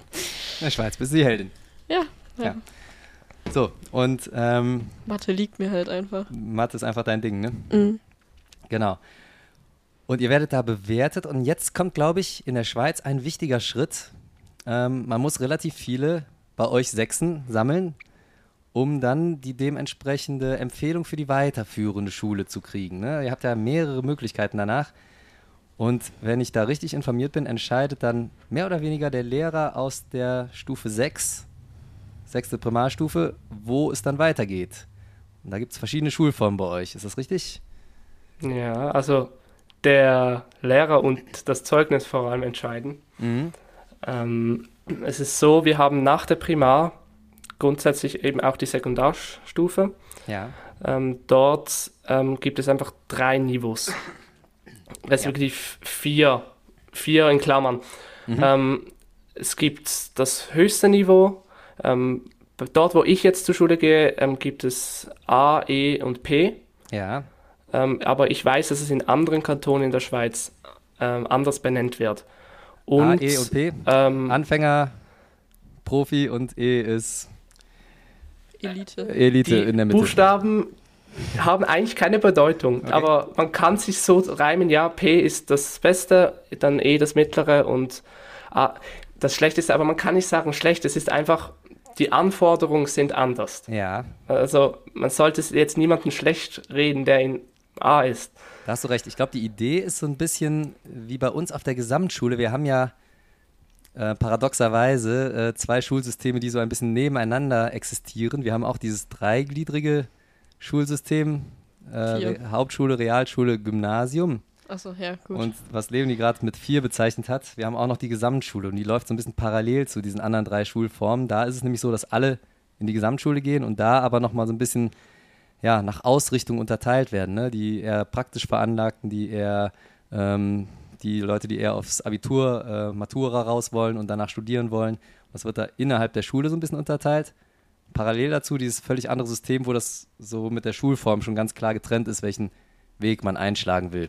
In der Schweiz bist du die Heldin. Ja, ja. Ja. So, und ähm, Mathe liegt mir halt einfach. Mathe ist einfach dein Ding, ne? Mhm. Genau. Und ihr werdet da bewertet und jetzt kommt, glaube ich, in der Schweiz ein wichtiger Schritt. Ähm, man muss relativ viele bei euch Sechsen sammeln, um dann die dementsprechende Empfehlung für die weiterführende Schule zu kriegen. Ne? Ihr habt ja mehrere Möglichkeiten danach. Und wenn ich da richtig informiert bin, entscheidet dann mehr oder weniger der Lehrer aus der Stufe 6, sechste Primarstufe, wo es dann weitergeht. Und da gibt es verschiedene Schulformen bei euch. Ist das richtig? Ja, also der Lehrer und das Zeugnis vor allem entscheiden. Mhm. Ähm, es ist so, wir haben nach der Primar grundsätzlich eben auch die Sekundarstufe. Ja. Ähm, dort ähm, gibt es einfach drei Niveaus. Respektive vier, vier in Klammern. Mhm. Ähm, es gibt das höchste Niveau. Ähm, dort, wo ich jetzt zur Schule gehe, ähm, gibt es A, E und P. Ja. Ähm, aber ich weiß, dass es in anderen Kantonen in der Schweiz ähm, anders benannt wird. Und, A, E und P. Ähm, Anfänger, Profi und E ist Elite. Elite die in der Mitte. Buchstaben haben eigentlich keine Bedeutung, Okay. aber man kann sich so reimen, ja, P ist das Beste, dann E das Mittlere und A das Schlechteste, aber man kann nicht sagen schlecht, es ist einfach, die Anforderungen sind anders. Ja, Also man sollte jetzt niemanden schlecht reden, der in A ist. da hast du recht. Ich glaube, die Idee ist so ein bisschen wie bei uns auf der Gesamtschule. Wir haben ja äh, paradoxerweise äh, zwei Schulsysteme, die so ein bisschen nebeneinander existieren. Wir haben auch dieses dreigliedrige Schulsystem, äh. Re Hauptschule, Realschule, Gymnasium. Achso, ja, gut. Und was Leonie gerade mit vier bezeichnet hat, wir haben auch noch die Gesamtschule und die läuft so ein bisschen parallel zu diesen anderen drei Schulformen. Da ist es nämlich so, dass alle in die Gesamtschule gehen und da aber nochmal so ein bisschen ja, nach Ausrichtung unterteilt werden. Ne? Die eher praktisch Veranlagten, die eher ähm, die Leute, die eher aufs Abitur, äh, Matura raus wollen und danach studieren wollen. Das wird da innerhalb der Schule so ein bisschen unterteilt. Parallel dazu dieses völlig andere System, wo das so mit der Schulform schon ganz klar getrennt ist, welchen Weg man einschlagen will.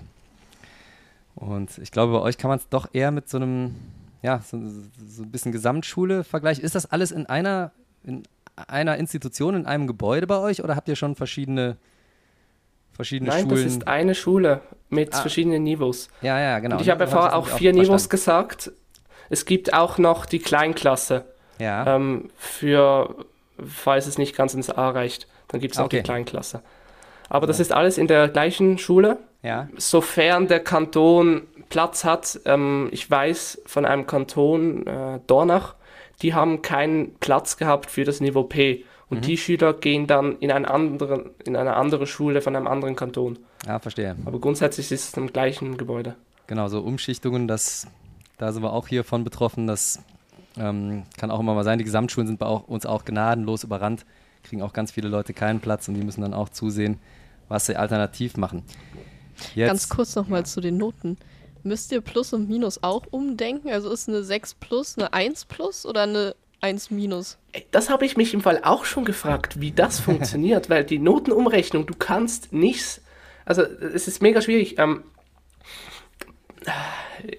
Und ich glaube, bei euch kann man es doch eher mit so einem, ja, so, so ein bisschen Gesamtschule vergleichen. Ist das alles in einer, in einer Institution, in einem Gebäude bei euch oder habt ihr schon verschiedene, verschiedene Nein, Schulen? das ist eine Schule mit Ah. verschiedenen Niveaus. ja, ja, genau. Und ich habe ja vorher auch vier Niveaus verstanden. gesagt. Es gibt auch noch die Kleinklasse. Ja, Ähm, für, falls es nicht ganz ins A reicht, dann gibt es Okay. die Kleinklasse. Aber das ist alles in der gleichen Schule, ja. sofern der Kanton Platz hat. Ähm, ich weiß von einem Kanton, äh, Dornach, die haben keinen Platz gehabt für das Niveau P. Und die Schüler gehen dann in, einen anderen, in eine andere Schule von einem anderen Kanton. Ja, verstehe. Aber grundsätzlich ist es im gleichen Gebäude. Genau, so Umschichtungen, das, da sind wir auch hier von betroffen. Das ähm, kann auch immer mal sein. Die Gesamtschulen sind bei auch, uns auch gnadenlos überrannt, kriegen auch ganz viele Leute keinen Platz und die müssen dann auch zusehen, was sie alternativ machen. Jetzt, Ganz kurz nochmal zu den Noten. Müsst ihr Plus und Minus auch umdenken? Also ist eine 6 plus eine 1 plus oder eine 1 minus? Das habe ich mich im Fall auch schon gefragt, wie das funktioniert, weil die Notenumrechnung, du kannst nichts, also es ist mega schwierig. Ähm,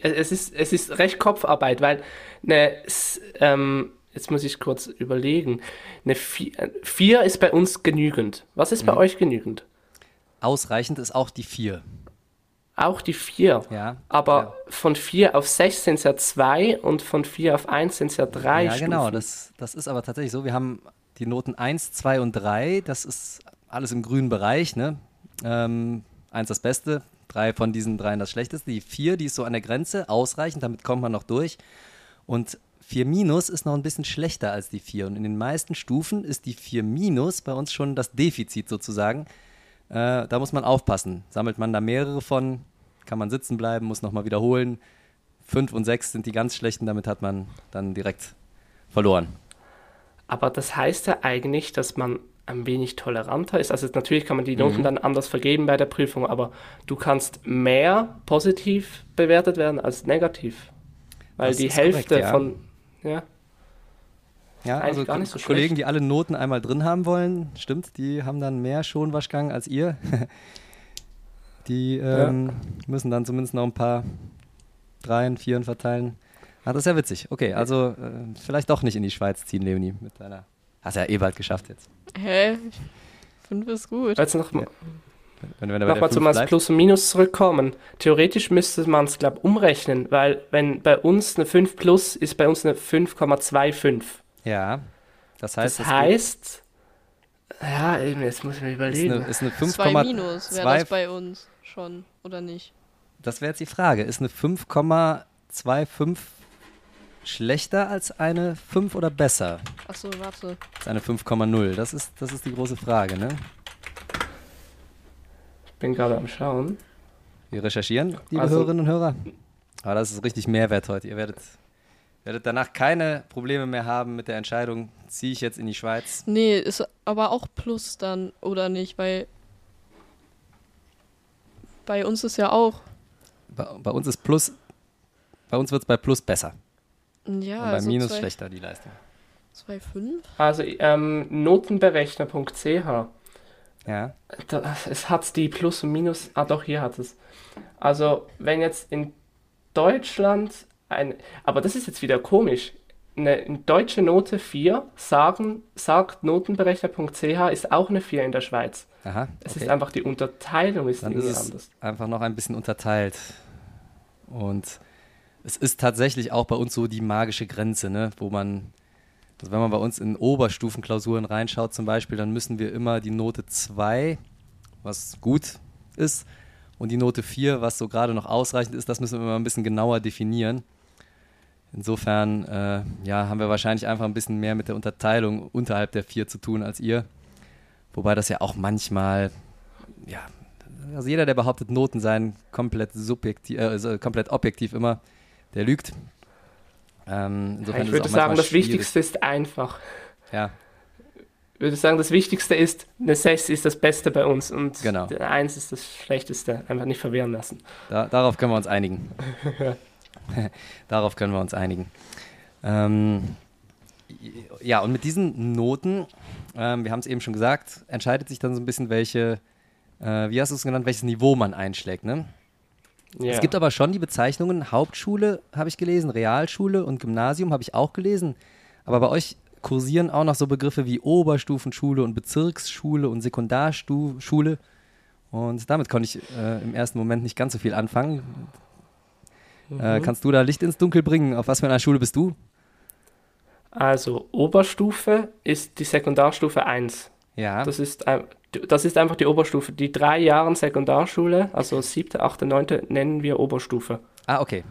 es, ist, es ist recht Kopfarbeit, weil eine, ähm, jetzt muss ich kurz überlegen, eine 4 ist bei uns genügend. Was ist bei euch genügend? ausreichend ist auch die 4. Auch die 4. Ja, Aber von 4 auf 6 sind es ja 2 und von 4 auf 1 sind es ja 3 Ja, genau, Stufen. das, das ist aber tatsächlich so. Wir haben die Noten 1, 2 und 3, das ist alles im grünen Bereich. Ne? Ähm, 1 das Beste, 3 von diesen dreien das Schlechteste. Die 4, die ist so an der Grenze, ausreichend, damit kommt man noch durch. Und 4 minus ist noch ein bisschen schlechter als die 4. Und in den meisten Stufen ist die 4 minus bei uns schon das Defizit sozusagen. Äh, da muss man aufpassen. Sammelt man da mehrere von, kann man sitzen bleiben, muss nochmal wiederholen. 5 und 6 sind die ganz schlechten, damit hat man dann direkt verloren. Aber das heißt ja eigentlich, dass man ein wenig toleranter ist. Also natürlich kann man die Noten dann anders vergeben bei der Prüfung, aber du kannst mehr positiv bewertet werden als negativ. Weil Das die Hälfte korrekt, ja. von. Ja, Ja, also gar nicht so Kollegen, schlecht. die alle Noten einmal drin haben wollen, stimmt, die haben dann mehr Schonwaschgang als ihr. die ähm, müssen dann zumindest noch ein paar Dreien, Vieren verteilen. Ah, das ist ja witzig. Okay, also äh, vielleicht doch nicht in die Schweiz ziehen, Leonie, mit deiner. Hast ja eh bald geschafft jetzt. Hä? 5 ist gut. jetzt noch, mal- Wenn, wenn nochmal zum fünf. Plus und Minus zurückkommen. Theoretisch müsste man es, glaube ich, umrechnen, weil wenn bei uns eine 5 plus ist bei uns eine 5,25. Ja, das heißt, Das heißt, ja, eben, jetzt muss ich mir ist überlegen. eine, ist eine 2 minus wäre 5,2 das bei uns schon, oder nicht? Das wäre jetzt die Frage. Ist eine 5,25 schlechter als eine 5 oder besser Achso, warte. als eine 5,0? Das ist, das ist die große Frage, ne? ich bin gerade am Schauen. Wir recherchieren, liebe Also- Hörerinnen und Hörer. Aber das ist richtig Mehrwert heute. Ihr werdet, werdet danach keine Probleme mehr haben mit der Entscheidung, ziehe ich jetzt in die Schweiz. Nee, ist aber auch Plus dann, oder nicht? Weil bei uns ist ja auch. Bei, bei uns ist Plus, bei uns wird es bei Plus besser. Ja, und bei also Minus zwei- schlechter die Leistung. 2,5? Also ähm, notenberechner.ch, Ja, da, es hat die Plus und Minus, ah doch, hier hat es. Also wenn jetzt in Deutschland ein, aber das ist jetzt wieder komisch, eine, eine deutsche Note 4 sagen, sagt notenberechner.ch ist auch eine 4 in der Schweiz. aha. Es okay. ist einfach die Unterteilung ist Dann ist es anders. einfach noch ein bisschen unterteilt. Und es ist tatsächlich auch bei uns so die magische Grenze, ne? wo man, also wenn man bei uns in Oberstufenklausuren reinschaut zum Beispiel, dann müssen wir immer die Note 2, was gut ist, und die Note 4, was so gerade noch ausreichend ist, das müssen wir immer ein bisschen genauer definieren. Insofern äh, ja, haben wir wahrscheinlich einfach ein bisschen mehr mit der Unterteilung unterhalb der 4 zu tun als ihr. Wobei das ja auch manchmal, ja, also jeder, der behauptet, Noten seien komplett subjektiv, äh, also komplett objektiv immer, der lügt. Ähm, ich würde sagen, das schwierig. Wichtigste ist einfach. Ja, Ich würde sagen, das Wichtigste ist, eine 6 ist das Beste bei uns und Genau. eine 1 ist das Schlechteste. Einfach nicht verwehren lassen. da, darauf können wir uns einigen. darauf können wir uns einigen. Ähm, ja, und mit diesen Noten, ähm, wir haben es eben schon gesagt, entscheidet sich dann so ein bisschen, welche, äh, wie hast du es genannt, welches Niveau man einschlägt, ne? Ja. Es gibt aber schon die Bezeichnungen Hauptschule, habe ich gelesen, Realschule und Gymnasium habe ich auch gelesen. Aber bei euch kursieren auch noch so Begriffe wie Oberstufenschule und Bezirksschule und Sekundarschule. Und damit konnte ich äh, im ersten Moment nicht ganz so viel anfangen. Äh, kannst du da Licht ins Dunkel bringen? Auf was für einer Schule bist du? Also Oberstufe ist die Sekundarstufe 1. Ja. Das ist, das ist einfach die Oberstufe. Die drei Jahre Sekundarschule, also siebte, achte, neunte, nennen wir Oberstufe. Ah, okay.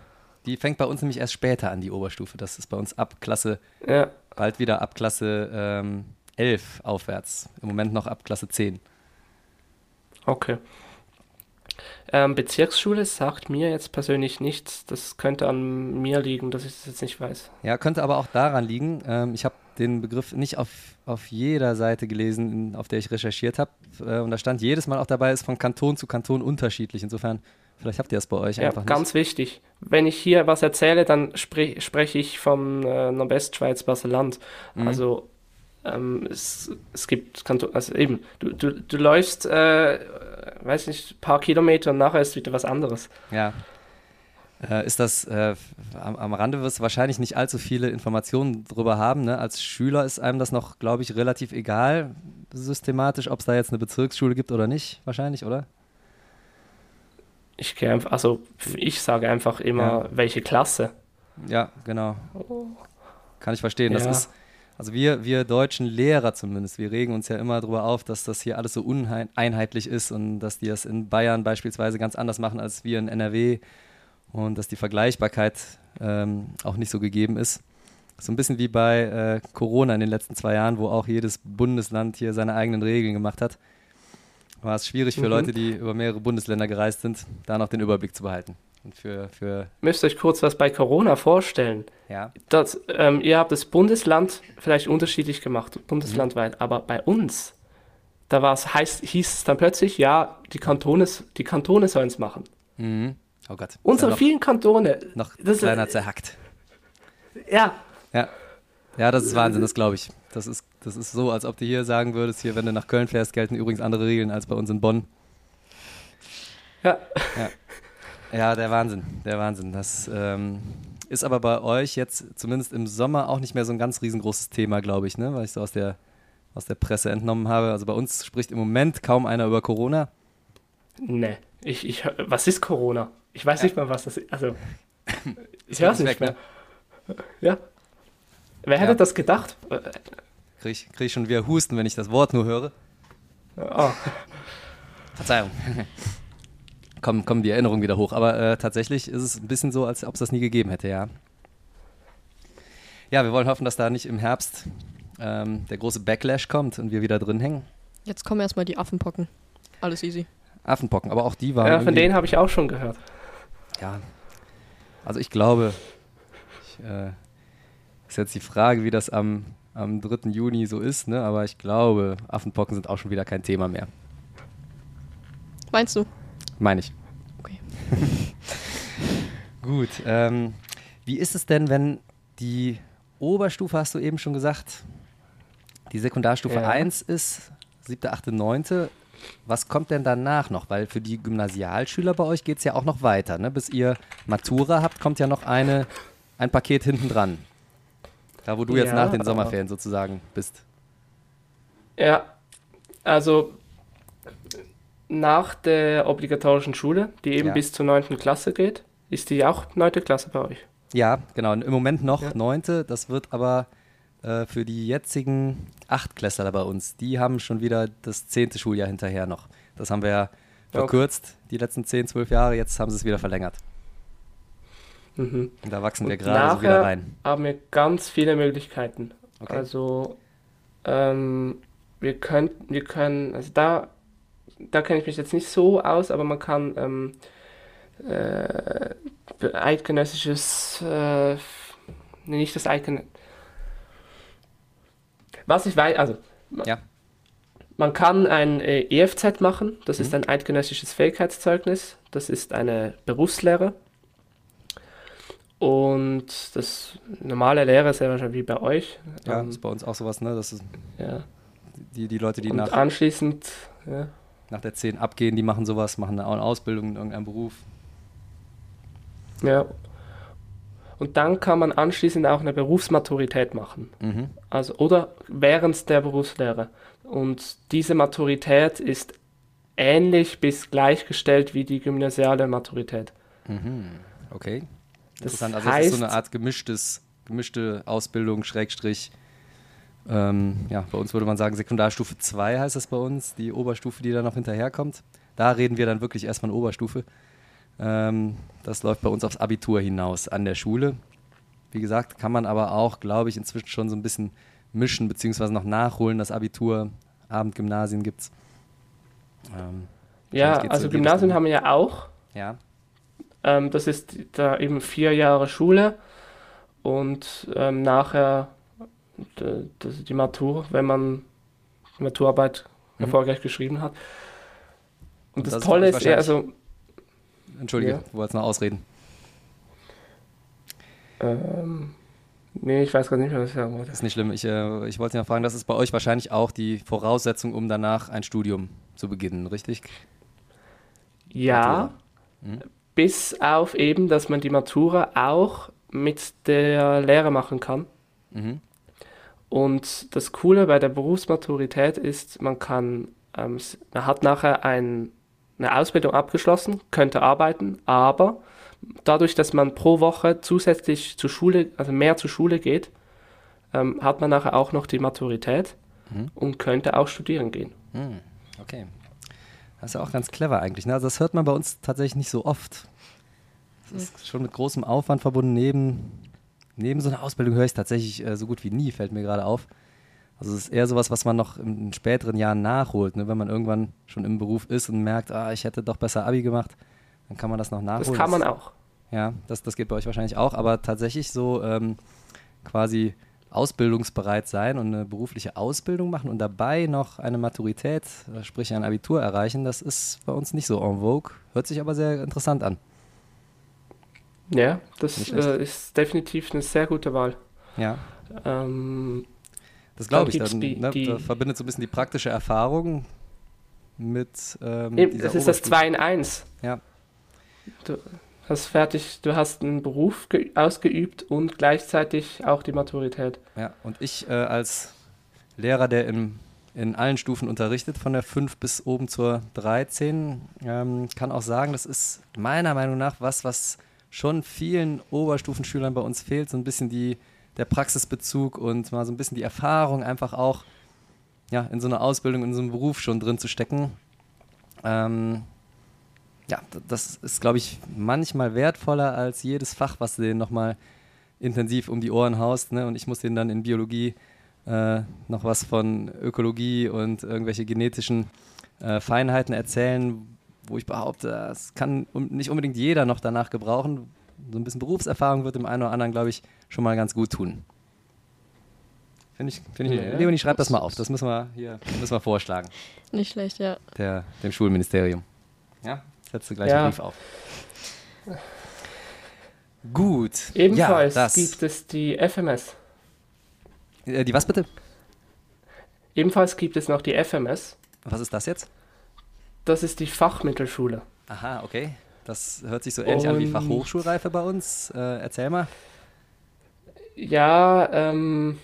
Die fängt bei uns nämlich erst später an, die Oberstufe. Das ist bei uns ab Klasse, Ja, bald wieder ab Klasse ähm, 11 aufwärts. Im Moment noch ab Klasse 10. okay. Ähm, Bezirksschule sagt mir jetzt persönlich nichts. Das könnte an mir liegen, dass ich das jetzt nicht weiß. Ja, könnte aber auch daran liegen. Ähm, ich habe den Begriff nicht auf, auf jeder Seite gelesen, auf der ich recherchiert habe. Äh, und da stand jedes Mal auch dabei, ist von Kanton zu Kanton unterschiedlich. Insofern, vielleicht habt ihr das bei euch Ja, einfach ganz wichtig. Wenn ich hier was erzähle, dann sprich, spreche ich vom äh, Nordwestschweiz Basel-Land. Mhm. Also ähm, es, es gibt Kanton, also eben, du, du, du läufst, äh, weiß nicht, ein paar Kilometer und nachher ist wieder was anderes. nicht. Ja. Äh, ist das, äh, am, am Rande wirst du wahrscheinlich nicht allzu viele Informationen drüber haben. Ne? Als Schüler ist einem das noch, glaube ich, relativ egal, systematisch, ob es da jetzt eine Bezirksschule gibt oder nicht, wahrscheinlich, oder? Ich gehe einfach, also ich sage einfach immer, Ja. welche Klasse. Ja, genau. Kann ich verstehen. Das Ja. ist, also wir, wir deutschen Lehrer zumindest, wir regen uns ja immer darüber auf, dass das hier alles so uneinheitlich ist und dass die das in Bayern beispielsweise ganz anders machen als wir in NRW und dass die Vergleichbarkeit ähm, auch nicht so gegeben ist. So ein bisschen wie bei äh, Corona in den letzten zwei Jahren, wo auch jedes Bundesland hier seine eigenen Regeln gemacht hat. War es schwierig für Mhm. Leute, die über mehrere Bundesländer gereist sind, da noch den Überblick zu behalten. Und für, für Müsst euch kurz was bei Corona vorstellen. ja, Das, ähm, ihr habt das Bundesland vielleicht unterschiedlich gemacht, bundeslandweit, aber bei uns, da war's, heißt, hieß es dann plötzlich, ja, die Kantone, die Kantone sollen es machen. Mhm. Oh Gott. Ist Unsere ja noch, vielen Kantone, noch das- kleiner zerhackt. ja, Ja. Ja, das ist Wahnsinn, das glaube ich. Das ist, das ist so, als ob du hier sagen würdest, hier, wenn du nach Köln fährst, gelten übrigens andere Regeln als bei uns in Bonn. ja, Ja, der Wahnsinn, der Wahnsinn. Das ähm, ist aber bei euch jetzt zumindest im Sommer auch nicht mehr so ein ganz riesengroßes Thema, glaube ich, ne? weil ich so aus der, aus der Presse entnommen habe. Also bei uns spricht im Moment kaum einer über Corona. ne, ich, ich, was ist Corona? Ich weiß nicht mal, was das ist, also, ich höre es nicht weg, mehr. Ja. Wer hätte Ja. das gedacht? Kriege ich, krieg ich schon wieder Husten, wenn ich das Wort nur höre. Oh, Verzeihung. kommen, kommen die Erinnerungen wieder hoch. Aber äh, tatsächlich ist es ein bisschen so, als ob es das nie gegeben hätte, ja. Ja, wir wollen hoffen, dass da nicht im Herbst ähm, der große Backlash kommt und wir wieder drin hängen. Jetzt kommen erstmal die Affenpocken. Alles easy. Affenpocken, aber auch die waren. ja, von denen habe ich auch schon gehört. Ja. Also ich glaube, ich, äh, ist jetzt die Frage, wie das am, am 3. Juni so ist, ne? aber ich glaube, Affenpocken sind auch schon wieder kein Thema mehr. Meinst du? Meine ich. Okay. Gut. Ähm, wie ist es denn, wenn die Oberstufe, hast du eben schon gesagt, die Sekundarstufe Ja. 1 ist, siebte, achte, neunte. Was kommt denn danach noch? Weil für die Gymnasialschüler bei euch geht es ja auch noch weiter. Ne? Bis ihr Matura habt, kommt ja noch eine, ein Paket hinten dran. Da, wo du jetzt Ja, nach den Sommerferien sozusagen bist. Ja, also nach der obligatorischen Schule, die eben Ja. bis zur 9. Klasse geht, ist die auch 9. Klasse bei euch. Ja, genau. Im Moment noch Ja. neunte. Das wird aber äh, für die jetzigen Achtklässler bei uns, die haben schon wieder das zehnte Schuljahr hinterher noch. Das haben wir ja verkürzt, die letzten zehn, zwölf Jahre. Jetzt haben sie es wieder verlängert. Mhm. Und da wachsen wir Und gerade so wieder rein. haben wir ganz viele Möglichkeiten. Okay. Also ähm, wir könnten, wir können, also da, da kenne ich mich jetzt nicht so aus, aber man kann ähm, äh, eidgenössisches, äh, nicht das Eidgenössische. Was ich weiß, also Ja. man kann ein äh, EFZ machen, das Mhm. ist ein eidgenössisches Fähigkeitszeugnis, das ist eine Berufslehre. Und das normale Lehre ist ja wahrscheinlich wie bei euch. Ja, Ähm, ist bei uns auch sowas, ne? Das ist ja. die, die Leute, die Und nach. anschließend, ja, nach der 10 abgehen, die machen sowas, machen eine Ausbildung in irgendeinem Beruf. Ja. Und dann kann man anschließend auch eine Berufsmaturität machen. Mhm. Also, oder während der Berufslehre. Und diese Maturität ist ähnlich bis gleichgestellt wie die gymnasiale Maturität. Mhm. Okay. Das. Also es ist so heißt- eine Art gemischtes, gemischte Ausbildung, Schrägstrich. Ähm, ja, bei uns würde man sagen, Sekundarstufe 2 heißt das bei uns, die Oberstufe, die da noch hinterherkommt. Da reden wir dann wirklich erst von Oberstufe. Ähm, das läuft bei uns aufs Abitur hinaus an der Schule. Wie gesagt, kann man aber auch, glaube ich, inzwischen schon so ein bisschen mischen, beziehungsweise noch nachholen. Das Abitur, Abendgymnasien gibt es. Ähm, Ja, also Gymnasien haben wir ja auch. ja. Ähm, das ist da eben vier Jahre Schule und ähm, nachher das die Matur, wenn man Maturarbeit Mhm. erfolgreich geschrieben hat. Und, Und das, das Tolle ist ja, also, Entschuldige, Ja. du wolltest noch ausreden. ähm, nee, ich weiß gar nicht mehr, was ich sagen wollte. Ist nicht schlimm. Ich, äh, ich wollte Sie noch fragen, das ist bei euch wahrscheinlich auch die Voraussetzung, um danach ein Studium zu beginnen, richtig? Ja, Mhm. bis auf eben, dass man die Matura auch mit der Lehre machen kann. Mhm. Und das Coole bei der Berufsmaturität ist, man kann, ähm, man hat nachher ein, eine Ausbildung abgeschlossen, könnte arbeiten, aber dadurch, dass man pro Woche zusätzlich zur Schule, also mehr zur Schule geht, ähm, hat man nachher auch noch die Maturität Mhm. und könnte auch studieren gehen. Hm, okay. Das ist ja auch ganz clever eigentlich. Ne? Also das hört man bei uns tatsächlich nicht so oft. Das ist schon mit großem Aufwand verbunden. Neben, neben so einer Ausbildung höre ich es tatsächlich äh, so gut wie nie, fällt mir gerade auf. Also es ist eher sowas, was man noch in, späteren Jahren nachholt. Ne? Wenn man irgendwann schon im Beruf ist und merkt, ah, ich hätte doch besser Abi gemacht, dann kann man das noch nachholen. Das kann man auch. Ja, das, das geht bei euch wahrscheinlich auch, aber tatsächlich so ähm, quasi ausbildungsbereit sein und eine berufliche Ausbildung machen und dabei noch eine Maturität, äh, sprich ein Abitur erreichen, das ist bei uns nicht so en vogue. Hört sich aber sehr interessant an. Ja, das äh, ist definitiv eine sehr gute Wahl. Ja, Ähm, das glaube ich. Dann, die- ne, die- da verbindet so ein bisschen die praktische Erfahrung mit ähm, eben, das ist das Oberstufe. 2 in 1. Ja, Du hast fertig, du hast einen Beruf ge- ausgeübt und gleichzeitig auch die Maturität. Ja, und ich äh, als Lehrer, der in, in allen Stufen unterrichtet, von der 5 bis oben zur 13, ähm, kann auch sagen, das ist meiner Meinung nach was, was schon vielen Oberstufenschülern bei uns fehlt, so ein bisschen die, der Praxisbezug und mal so ein bisschen die Erfahrung einfach auch ja, in so einer Ausbildung, in so einem Beruf schon drin zu stecken. Ähm, ja, das ist, glaube ich, manchmal wertvoller als jedes Fach, was du denen nochmal intensiv um die Ohren haust. Ne? Und ich muss denen dann in Biologie äh, noch was von Ökologie und irgendwelche genetischen äh, Feinheiten erzählen, wo ich behaupte, das kann nicht unbedingt jeder noch danach gebrauchen. So ein bisschen Berufserfahrung wird dem einen oder anderen, glaube ich, schon mal ganz gut tun. Finde ich, finde ich, Ja. Leonie, schreib das mal auf. Das müssen wir hier müssen wir vorschlagen, Nicht schlecht, ja. der, dem Schulministerium. Ja, setzt du gleich Ja. einen Brief auf. Gut. Ebenfalls ja, gibt es die FMS. äh, die was bitte? Ebenfalls gibt es noch die FMS. Was ist das jetzt? Das ist die Fachmittelschule. Aha, okay. Das hört sich so ähnlich an wie Und- Fachhochschulreife bei uns. Äh, erzähl mal. Ja, ähm,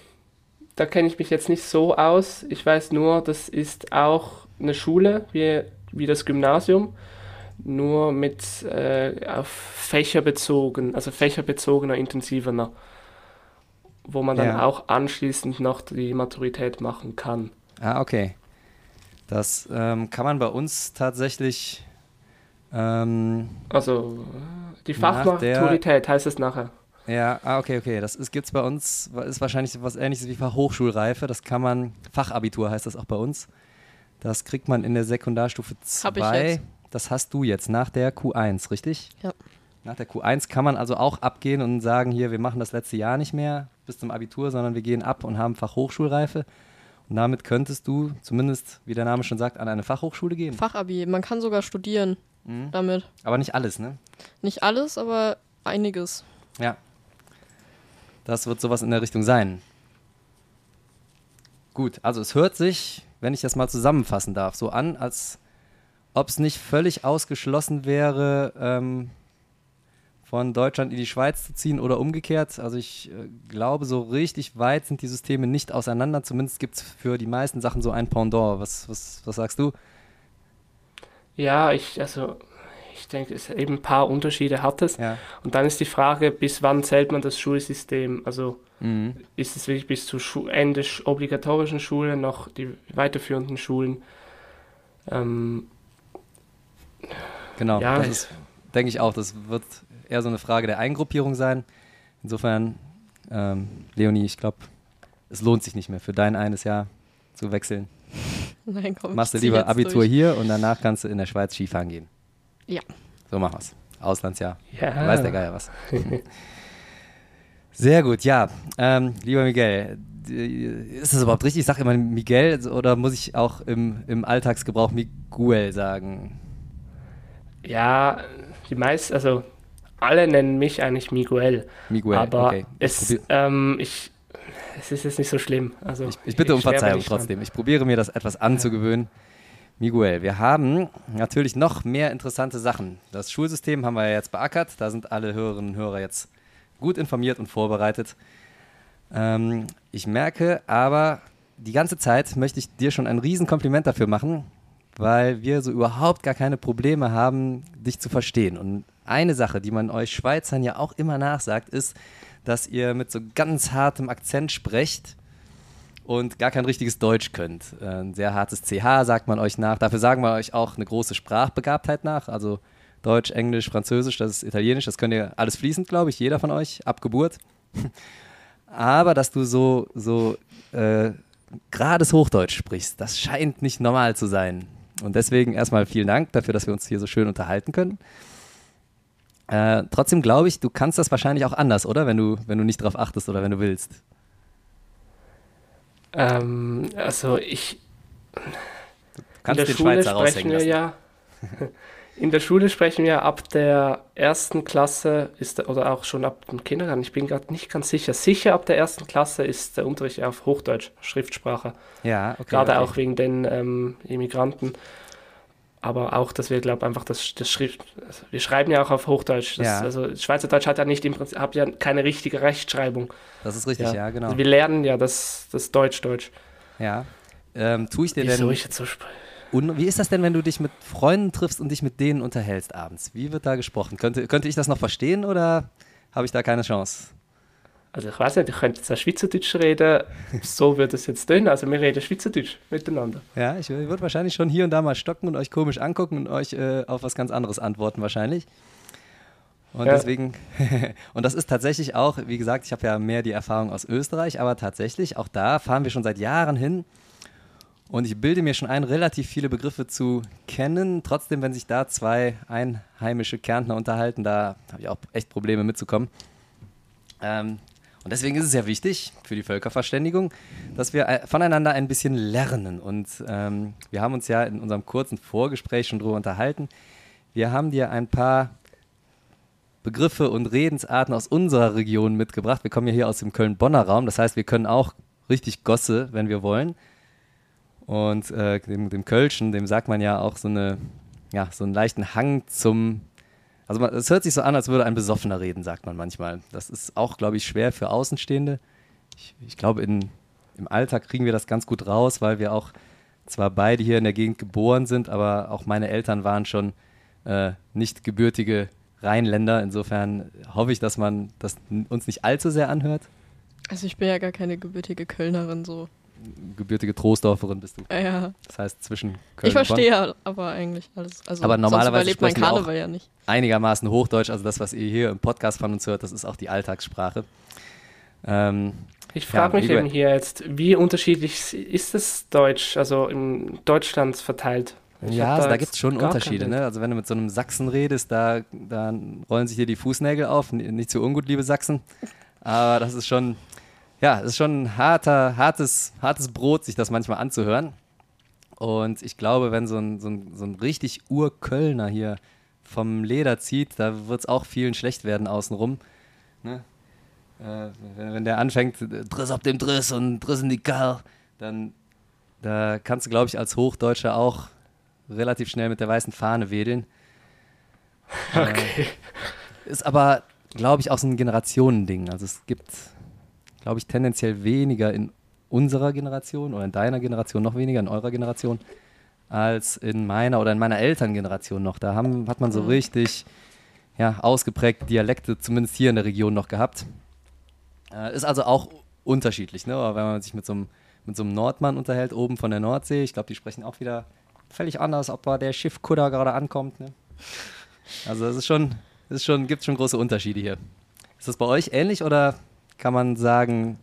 da kenne ich mich jetzt nicht so aus. Ich weiß nur, das ist auch eine Schule wie, wie das Gymnasium, nur mit äh, auf Fächer bezogen, also fächerbezogener, intensiver, wo man dann Ja. auch anschließend noch die Maturität machen kann. Ah, okay. Das ähm, kann man bei uns tatsächlich. Ähm, Also äh, die Fachmaturität heißt es nachher. ja, ah, okay, okay. Das ist, gibt's bei uns, ist wahrscheinlich was ähnliches wie Fachhochschulreife. Das kann man, Fachabitur heißt das auch bei uns. Das kriegt man in der Sekundarstufe Hab ich 2. jetzt. Das hast du jetzt nach der Q1, richtig? Ja. Nach der Q1 kann man also auch abgehen und sagen, hier, wir machen das letzte Jahr nicht mehr bis zum Abitur, sondern wir gehen ab und haben Fachhochschulreife. Und damit könntest du zumindest, wie der Name schon sagt, an eine Fachhochschule gehen. Fachabi, man kann sogar studieren Mhm. damit. Aber nicht alles, ne? Nicht alles, aber einiges. Ja. Das wird sowas in der Richtung sein. Gut, also es hört sich, wenn ich das mal zusammenfassen darf, so an, als ob es nicht völlig ausgeschlossen wäre, ähm, von Deutschland in die Schweiz zu ziehen oder umgekehrt. Also ich äh, glaube, so richtig weit sind die Systeme nicht auseinander. Zumindest gibt es für die meisten Sachen so ein Pendant. Was, was, was sagst du? Ja, ich, also ich denke, es eben ein paar Unterschiede hat es. Ja. Und dann ist die Frage, bis wann zählt man das Schulsystem? Also Mhm. ist es wirklich bis zu Schu Ende sch- obligatorischen Schule noch die weiterführenden Schulen? Ähm, Genau, Ja, das ist, denke ich auch. Das wird eher so eine Frage der Eingruppierung sein. Insofern, ähm, Leonie, ich glaube, es lohnt sich nicht mehr für dein eines Jahr zu wechseln. Nein, komm, Machst du lieber Abitur durch. hier und danach kannst du in der Schweiz Skifahren gehen. Ja. So machen wir's. Auslandsjahr. ja. Weiß der Geier was. Sehr gut, ja. Ähm, lieber Miguel, d- ist das überhaupt richtig? Ich sage immer Miguel oder muss ich auch im, im Alltagsgebrauch Miguel sagen? Ja, die meisten, also alle nennen mich eigentlich Miguel. Miguel, aber okay. es, ähm, ich, es ist jetzt nicht so schlimm. Also Ich, ich bitte um Verzeihung dran. trotzdem. Ich probiere mir das etwas anzugewöhnen. Miguel, wir haben natürlich noch mehr interessante Sachen. Das Schulsystem haben wir ja jetzt beackert. Da sind alle Hörerinnen und Hörer jetzt gut informiert und vorbereitet. Ähm, ich merke aber, die ganze Zeit möchte ich dir schon ein Riesenkompliment dafür machen, weil wir so überhaupt gar keine Probleme haben, dich zu verstehen. Und eine Sache, die man euch Schweizern ja auch immer nachsagt, ist, dass ihr mit so ganz hartem Akzent sprecht und gar kein richtiges Deutsch könnt. Äh, Ein sehr hartes CH sagt man euch nach. Dafür sagen wir euch auch eine große Sprachbegabtheit nach. Also Deutsch, Englisch, Französisch, das ist Italienisch, das könnt ihr alles fließend, glaube ich, jeder von euch, ab Geburt. Aber dass du so, so äh, gerades Hochdeutsch sprichst, das scheint nicht normal zu sein. Und deswegen erstmal vielen Dank dafür, dass wir uns hier so schön unterhalten können. Äh, trotzdem glaube ich, du kannst das wahrscheinlich auch anders, oder? Wenn du, wenn du nicht drauf achtest oder wenn du willst. Ähm, also ich, Kannst in der den Schule Schweizer sprechen wir lassen. ja. In der Schule sprechen wir ab der ersten Klasse ist der- oder auch schon ab dem Kindergarten. Ich bin gerade nicht ganz sicher. Sicher ab der ersten Klasse ist der Unterricht auf Hochdeutsch, Schriftsprache. Ja, okay. Gerade okay. auch wegen den ähm, Immigranten. Aber auch, dass wir, glaube einfach das, das Schrift. Also wir schreiben ja auch auf Hochdeutsch. Das, Ja. Also Schweizerdeutsch hat ja nicht im Prinzip hat ja keine richtige Rechtschreibung. Das ist richtig, ja, genau. Also wir lernen ja das, das Deutsch-Deutsch. Ja. Ähm, tue ich dir Wieso denn. ich jetzt so wie ist das denn, wenn du dich mit Freunden triffst und dich mit denen unterhältst abends? Wie wird da gesprochen? Könnte, könnte ich das noch verstehen oder habe ich da keine Chance? Also ich weiß nicht, ich könnte jetzt auch Schweizerdeutsch reden, so wird es jetzt tun. Also wir reden Schweizerdeutsch miteinander. Ja, ich würde wahrscheinlich schon hier und da mal stocken und euch komisch angucken und euch äh, auf was ganz anderes antworten wahrscheinlich. Und Ja. deswegen, und das ist tatsächlich auch, wie gesagt, ich habe ja mehr die Erfahrung aus Österreich, aber tatsächlich, auch da fahren wir schon seit Jahren hin. Und ich bilde mir schon ein, relativ viele Begriffe zu kennen. Trotzdem, wenn sich da zwei einheimische Kärntner unterhalten, da habe ich auch echt Probleme mitzukommen. Ähm, und deswegen ist es ja wichtig für die Völkerverständigung, dass wir äh, voneinander ein bisschen lernen. Und ähm, wir haben uns ja in unserem kurzen Vorgespräch schon drüber unterhalten. Wir haben dir ein paar Begriffe und Redensarten aus unserer Region mitgebracht. Wir kommen ja hier aus dem Köln-Bonner Raum. Das heißt, wir können auch richtig Gosse, wenn wir wollen. Und äh, dem, dem Kölschen, dem sagt man ja auch so, eine, ja, so einen leichten Hang zum. Also es hört sich so an, als würde ein Besoffener reden, sagt man manchmal. Das ist auch, glaube ich, schwer für Außenstehende. Ich, ich glaube, in, im Alltag kriegen wir das ganz gut raus, weil wir auch zwar beide hier in der Gegend geboren sind, aber auch meine Eltern waren schon äh, nicht gebürtige Rheinländer. Insofern hoffe ich, dass man das uns nicht allzu sehr anhört. Also ich bin ja gar keine gebürtige Kölnerin so. Gebürtige Troisdorferin bist du. Ja. Das heißt zwischen Köln Ich und Bonn. verstehe ja aber eigentlich alles. Also Aber normalerweise überlebt mein Karneval ja nicht. einigermaßen Hochdeutsch, also das, was ihr hier im Podcast von uns hört, das ist auch die Alltagssprache. Ähm, Ich frage Ja, mich eben hier jetzt, wie unterschiedlich ist das Deutsch, also in Deutschland verteilt? Ich ja, also da jetzt gibt es schon Unterschiede. Ne? Also wenn du mit so einem Sachsen redest, da, da rollen sich dir die Fußnägel auf. Nicht so ungut, liebe Sachsen. Aber das ist schon, ja, es ist schon ein harter, hartes, hartes Brot, sich das manchmal anzuhören. Und ich glaube, wenn so ein, so ein, so ein richtig Urkölner hier vom Leder zieht, da wird es auch vielen schlecht werden außenrum. Ne? Äh, wenn, wenn der anfängt, Driss ab dem Driss und Driss in die Karl, dann da kannst du, glaube ich, als Hochdeutscher auch relativ schnell mit der weißen Fahne wedeln. Okay. Ist aber, glaube ich, auch so ein Generationending. Also es gibt, glaube ich, tendenziell weniger in unserer Generation oder in deiner Generation noch weniger, in eurer Generation, als in meiner oder in meiner Elterngeneration noch. Da haben, hat man so Mhm. richtig ja, ausgeprägte Dialekte, zumindest hier in der Region noch gehabt. Äh, ist also auch unterschiedlich, ne? Aber wenn man sich mit so einem, mit so einem Nordmann unterhält, oben von der Nordsee, ich glaube, die sprechen auch wieder völlig anders, ob da der Schiffkutter gerade ankommt. Ne? Also es ist schon, es ist schon, gibt schon große Unterschiede hier. Ist das bei euch ähnlich oder kann man sagen,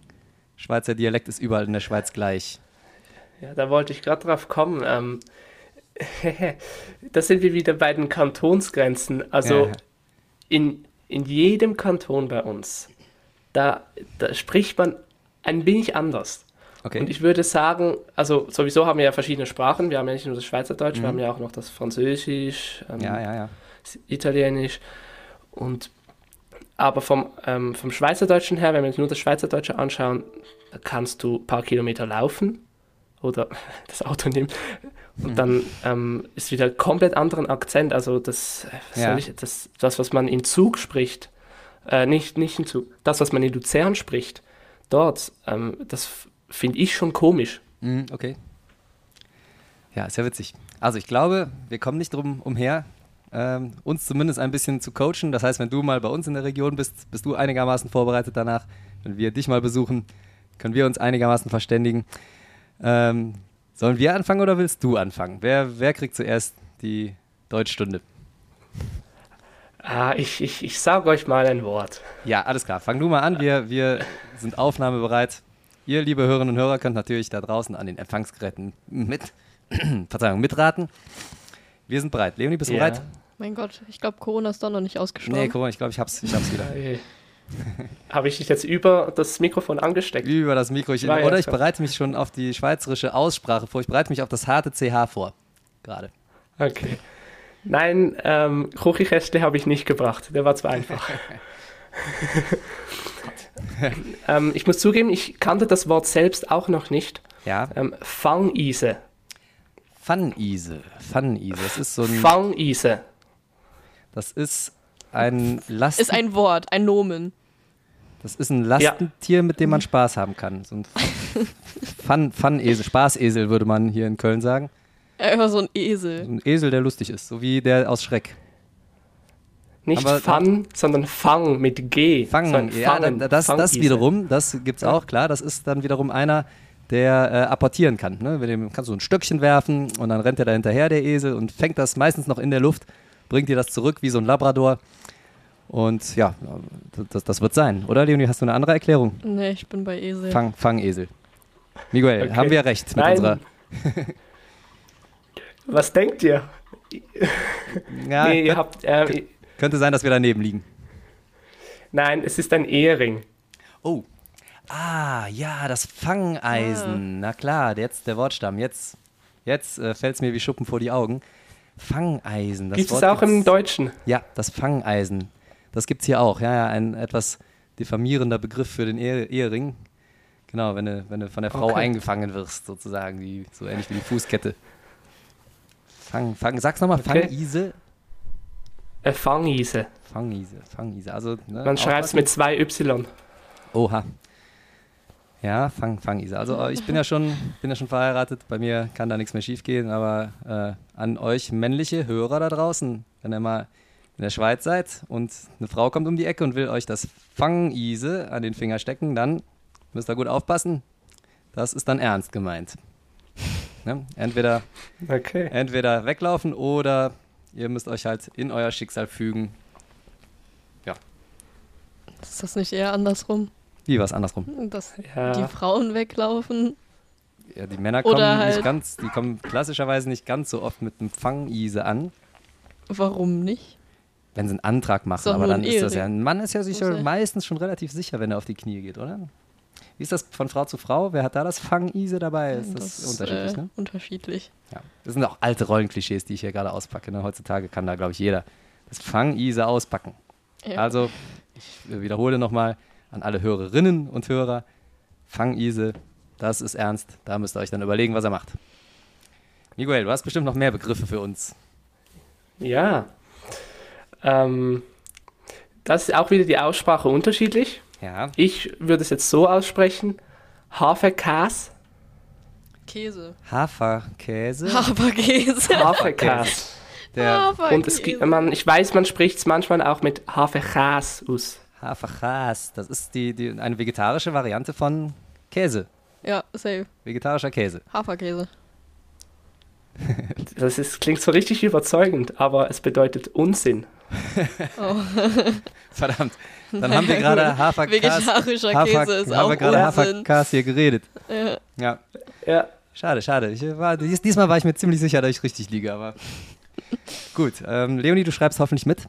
Schweizer Dialekt ist überall in der Schweiz gleich? Ja, da wollte ich gerade drauf kommen. Ähm, da sind wir wieder bei den Kantonsgrenzen. Also Ja. in, in jedem Kanton bei uns, da, da spricht man ein wenig anders. Okay. Und ich würde sagen, also sowieso haben wir ja verschiedene Sprachen. Wir haben ja nicht nur das Schweizerdeutsch, Mhm. wir haben ja auch noch das Französisch, ähm, ja, ja. Italienisch und aber vom, ähm, vom Schweizerdeutschen her, wenn wir uns nur das Schweizerdeutsche anschauen, kannst du ein paar Kilometer laufen oder das Auto nehmen und dann ähm, ist wieder komplett anderen Akzent. Also das, äh, was Ja. ich, das, das, was man in Zug spricht, äh, nicht, nicht in Zug, das, was man in Luzern spricht, dort, ähm, das finde ich schon komisch. Mhm, okay. Ja, ist ja witzig. Also ich glaube, wir kommen nicht drum umher, ähm, uns zumindest ein bisschen zu coachen. Das heißt, wenn du mal bei uns in der Region bist, bist du einigermaßen vorbereitet danach. Wenn wir dich mal besuchen, können wir uns einigermaßen verständigen. Ähm, sollen wir anfangen oder willst du anfangen? Wer, wer kriegt zuerst die Deutschstunde? Ah, ich, ich, ich sage euch mal ein Wort. Ja, alles klar. Fang du mal an. Wir, wir sind aufnahmebereit. Ihr, liebe Hörerinnen und Hörer, könnt natürlich da draußen an den Empfangsgeräten mit, Verzeihung, mitraten. Wir sind bereit. Leonie, bist du Ja. bereit? Mein Gott, ich glaube, Corona ist doch noch nicht ausgestorben. Nee, mal, ich glaube, ich hab's, ich hab's wieder. Habe ich dich jetzt über das Mikrofon angesteckt? Über das Mikro. Ich, oder ich bereite mich schon auf die schweizerische Aussprache vor. Ich bereite mich auf das harte CH vor. Gerade. Okay. Nein, ähm, Kuchikästle habe ich nicht gebracht. Der war zu einfach. ähm, ich muss zugeben, ich kannte das Wort selbst auch noch nicht. Ja. Ähm, Fangise. Pfannise. Pfannise. Das ist so ein. Fangise. Das ist ein Lasten, Ist ein Wort, ein Nomen. das ist ein Lastentier, mit dem man Spaß haben kann. So ein Pfann, Pfannesel, Spaßesel würde man hier in Köln sagen. Einfach so ein So Esel. ein Esel, der lustig ist, so wie der aus Schreck. Nicht Aber- Fang, sondern Fang mit G. Fangen, Sondern ja, das, das wiederum, das gibt's auch, klar, das ist dann wiederum einer, der äh, apportieren kann. Ne? Mit dem kannst du ein Stöckchen werfen und dann rennt er da hinterher, der Esel, und fängt das meistens noch in der Luft, bringt dir das zurück wie so ein Labrador. Und ja, das, das wird sein. Oder, Leonie, hast du eine andere Erklärung? Nee, ich bin bei Esel. Fang, Fangesel. Miguel, Okay. haben wir recht mit Nein. unserer. Was denkt ihr? Ja, nee, ihr könnt, habt, äh, könnte sein, dass wir daneben liegen. nein, es ist ein Ehering. Oh. Ah, ja, das Fangeisen. Na klar, jetzt der Wortstamm. Jetzt, jetzt äh, fällt es mir wie Schuppen vor die Augen. Fangeisen. Das Gibt es auch im Deutschen? Ja, das Fangeisen. Das gibt es hier auch. Ja, ja, ein etwas diffamierender Begriff für den Ehe Ehering. Genau, wenn du, wenn du von der Frau Okay. eingefangen wirst, sozusagen, die, so ähnlich wie die Fußkette. Fang, fang, sag's nochmal, Okay. Fangise. Äh, Fangise. Fangise, Fangise. Also, ne, Man schreibt es mit zwei Y. Oha. Ja, Fang, Fangise. Also äh, ich bin ja schon, bin ja schon verheiratet, bei mir kann da nichts mehr schiefgehen, aber äh, an euch männliche Hörer da draußen, wenn ihr mal in der Schweiz seid und eine Frau kommt um die Ecke und will euch das Fangise an den Finger stecken, dann müsst ihr gut aufpassen. Das ist dann ernst gemeint. Ne? Entweder, Okay. entweder weglaufen oder ihr müsst euch halt in euer Schicksal fügen. Ist das nicht eher andersrum? Wie was andersrum. Dass Ja. die Frauen weglaufen? Ja, die Männer Oder kommen nicht halt- ganz, die kommen klassischerweise nicht ganz so oft mit einem Fangise an, Warum nicht? wenn sie einen Antrag machen. Ist doch Aber dann ein ist das ja, ein Mann ist ja sicher sein. meistens schon relativ sicher, wenn er auf die Knie geht, oder? Wie ist das von Frau zu Frau? Wer hat da das Fangise dabei? Ist das, unterschiedlich, äh, ne? Unterschiedlich. Ja. Das sind auch alte Rollenklischees, die ich hier gerade auspacke. Ne? Heutzutage kann da, glaube ich, jeder das Fangise auspacken. Ja. Also, ich äh, wiederhole nochmal an alle Hörerinnen und Hörer, Fangise, das ist ernst. Da müsst ihr euch dann überlegen, was er macht. Miguel, du hast bestimmt noch mehr Begriffe für uns. Ja. Ähm, das ist auch wieder die Aussprache unterschiedlich. Ja. Ich würde es jetzt so aussprechen: Haferkäse. Käse. Haferkäse. Haferkäse. Haferkäse. Der Und es gibt, man, ich weiß, man spricht es manchmal auch mit Haferkäse aus. Haferkäse. Das ist die, die, eine vegetarische Variante von Käse. Ja, safe. Vegetarischer Käse. Haferkäse. Das ist, klingt so richtig überzeugend, aber es bedeutet Unsinn. Verdammt. Dann haben wir gerade Haferkäse. Vegetarischer Hafer, Käse ist haben wir gerade. Haferkäse hier geredet. Ja. Ja. Ja, Schade, schade. Ich war, dies, diesmal war ich mir ziemlich sicher, dass ich richtig liege, aber. Gut. Ähm, Leonie, du schreibst hoffentlich mit.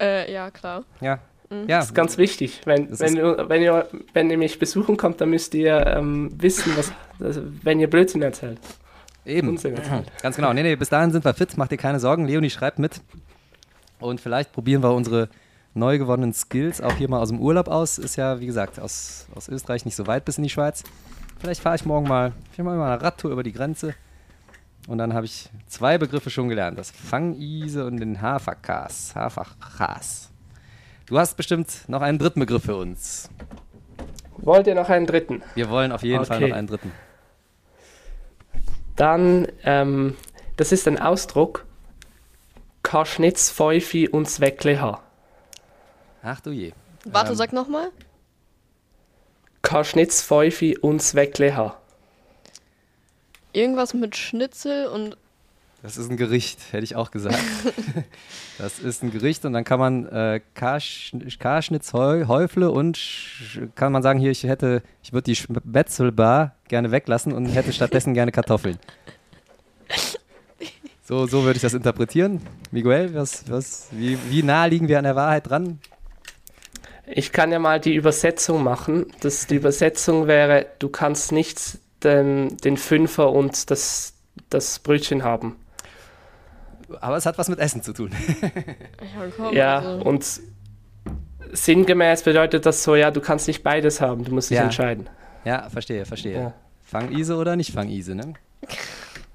Äh, ja, klar. Ja. Ja. das ist ganz wichtig. Wenn, wenn, ihr, wenn, ihr, wenn ihr mich besuchen kommt, dann müsst ihr ähm, wissen, was, also, wenn ihr Blödsinn erzählt. Eben. Unsinn erzählt. Ganz genau. Nee, nee, bis dahin sind wir fit, mach dir keine Sorgen. Leonie schreibt mit. Und vielleicht probieren wir unsere neu gewonnenen Skills auch hier mal aus dem Urlaub aus. Ist ja, wie gesagt, aus, aus Österreich nicht so weit bis in die Schweiz. Vielleicht fahre ich morgen mal, ich mache mal eine Radtour über die Grenze. Und dann habe ich zwei Begriffe schon gelernt. Das Fangise und den Haferkas. Haferkas. Du hast bestimmt noch einen dritten Begriff für uns. Wollt ihr noch einen dritten? Wir wollen auf jeden Fall Okay. noch einen dritten. Dann, ähm, das ist ein Ausdruck, Kaschnitz, Pfeifi und Zweckleha. Ach du je. Warte, Ähm. sag nochmal. Kaschnitz, Pfeifi und Zweckleha. Irgendwas mit Schnitzel und Das ist ein Gericht, hätte ich auch gesagt. das ist ein Gericht und dann kann man äh, Karsch, Karschnitz, Häufle und kann man sagen, hier, ich hätte, ich würde die Spätzlebar gerne weglassen und hätte stattdessen gerne Kartoffeln. So, so würde ich das interpretieren. Miguel, was, was, wie, wie nah liegen wir an der Wahrheit dran? Ich kann ja mal die Übersetzung machen. Das, die Übersetzung wäre, du kannst nicht den, den Fünfer und das, das Brötchen haben. Aber es hat was mit Essen zu tun. ja, also, und sinngemäß bedeutet das so, ja, du kannst nicht beides haben, du musst dich Ja. entscheiden. Ja, verstehe, verstehe. Ja. Fangise oder nicht Fangise, ne?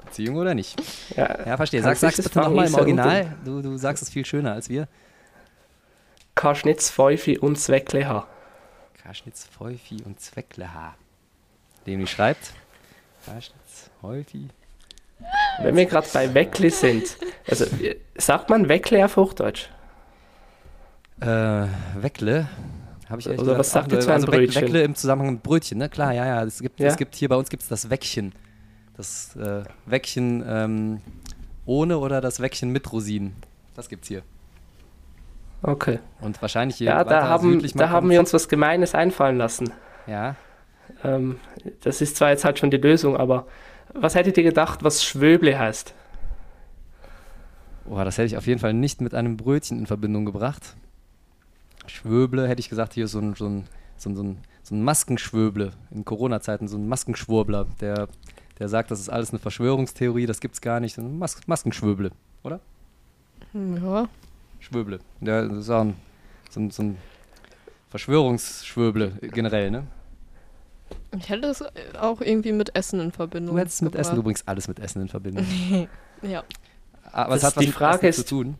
Beziehung oder nicht? Ja. Ja, verstehe. Sag, sag's bitte nochmal im Original. Du, du sagst es viel schöner als wir. Kaschnitz, Pfeifi und Zweckleha. Kaschnitz, Häufi und Zweckleha. Dem die schreibt. Kaschnitz, Häufi. Wenn wir gerade bei Weckle sind, also äh, sagt man Weckle auf Hochdeutsch? Äh, Weckle. Habe ich ehrlich Oder gesagt was sagt ihr zu einem also Brötchen? Weckle im Zusammenhang mit Brötchen, ne? Klar, ja, ja. Es gibt, Ja? Es gibt hier bei uns gibt es das Weckchen. Das äh, Weckchen ähm, ohne oder das Weckchen mit Rosinen. Das gibt's hier. Okay. Und wahrscheinlich je Ja, da haben, da haben wir uns was Gemeines einfallen lassen. Ja, Ähm, das ist zwar jetzt halt schon die Lösung, aber was hättet ihr gedacht, was Schwöble heißt? Boah, das hätte ich auf jeden Fall nicht mit einem Brötchen in Verbindung gebracht. Schwöble hätte ich gesagt, hier so ein, so ein, so ein, so ein, so ein Maskenschwöble in Corona-Zeiten, so ein Maskenschwurbler, der, der sagt, das ist alles eine Verschwörungstheorie, das gibt's gar nicht. Ein Mas Maskenschwöble, oder? ja. Schwöble. Der das ist auch ein, so ein, so ein Verschwörungsschwöble generell, ne? Ich hätte es auch irgendwie mit Essen in Verbindung. Du hättest mit Essen, du bringst alles mit Essen in Verbindung. Ja. Aber es Das- hat was die mit Frage Essen ist- zu tun.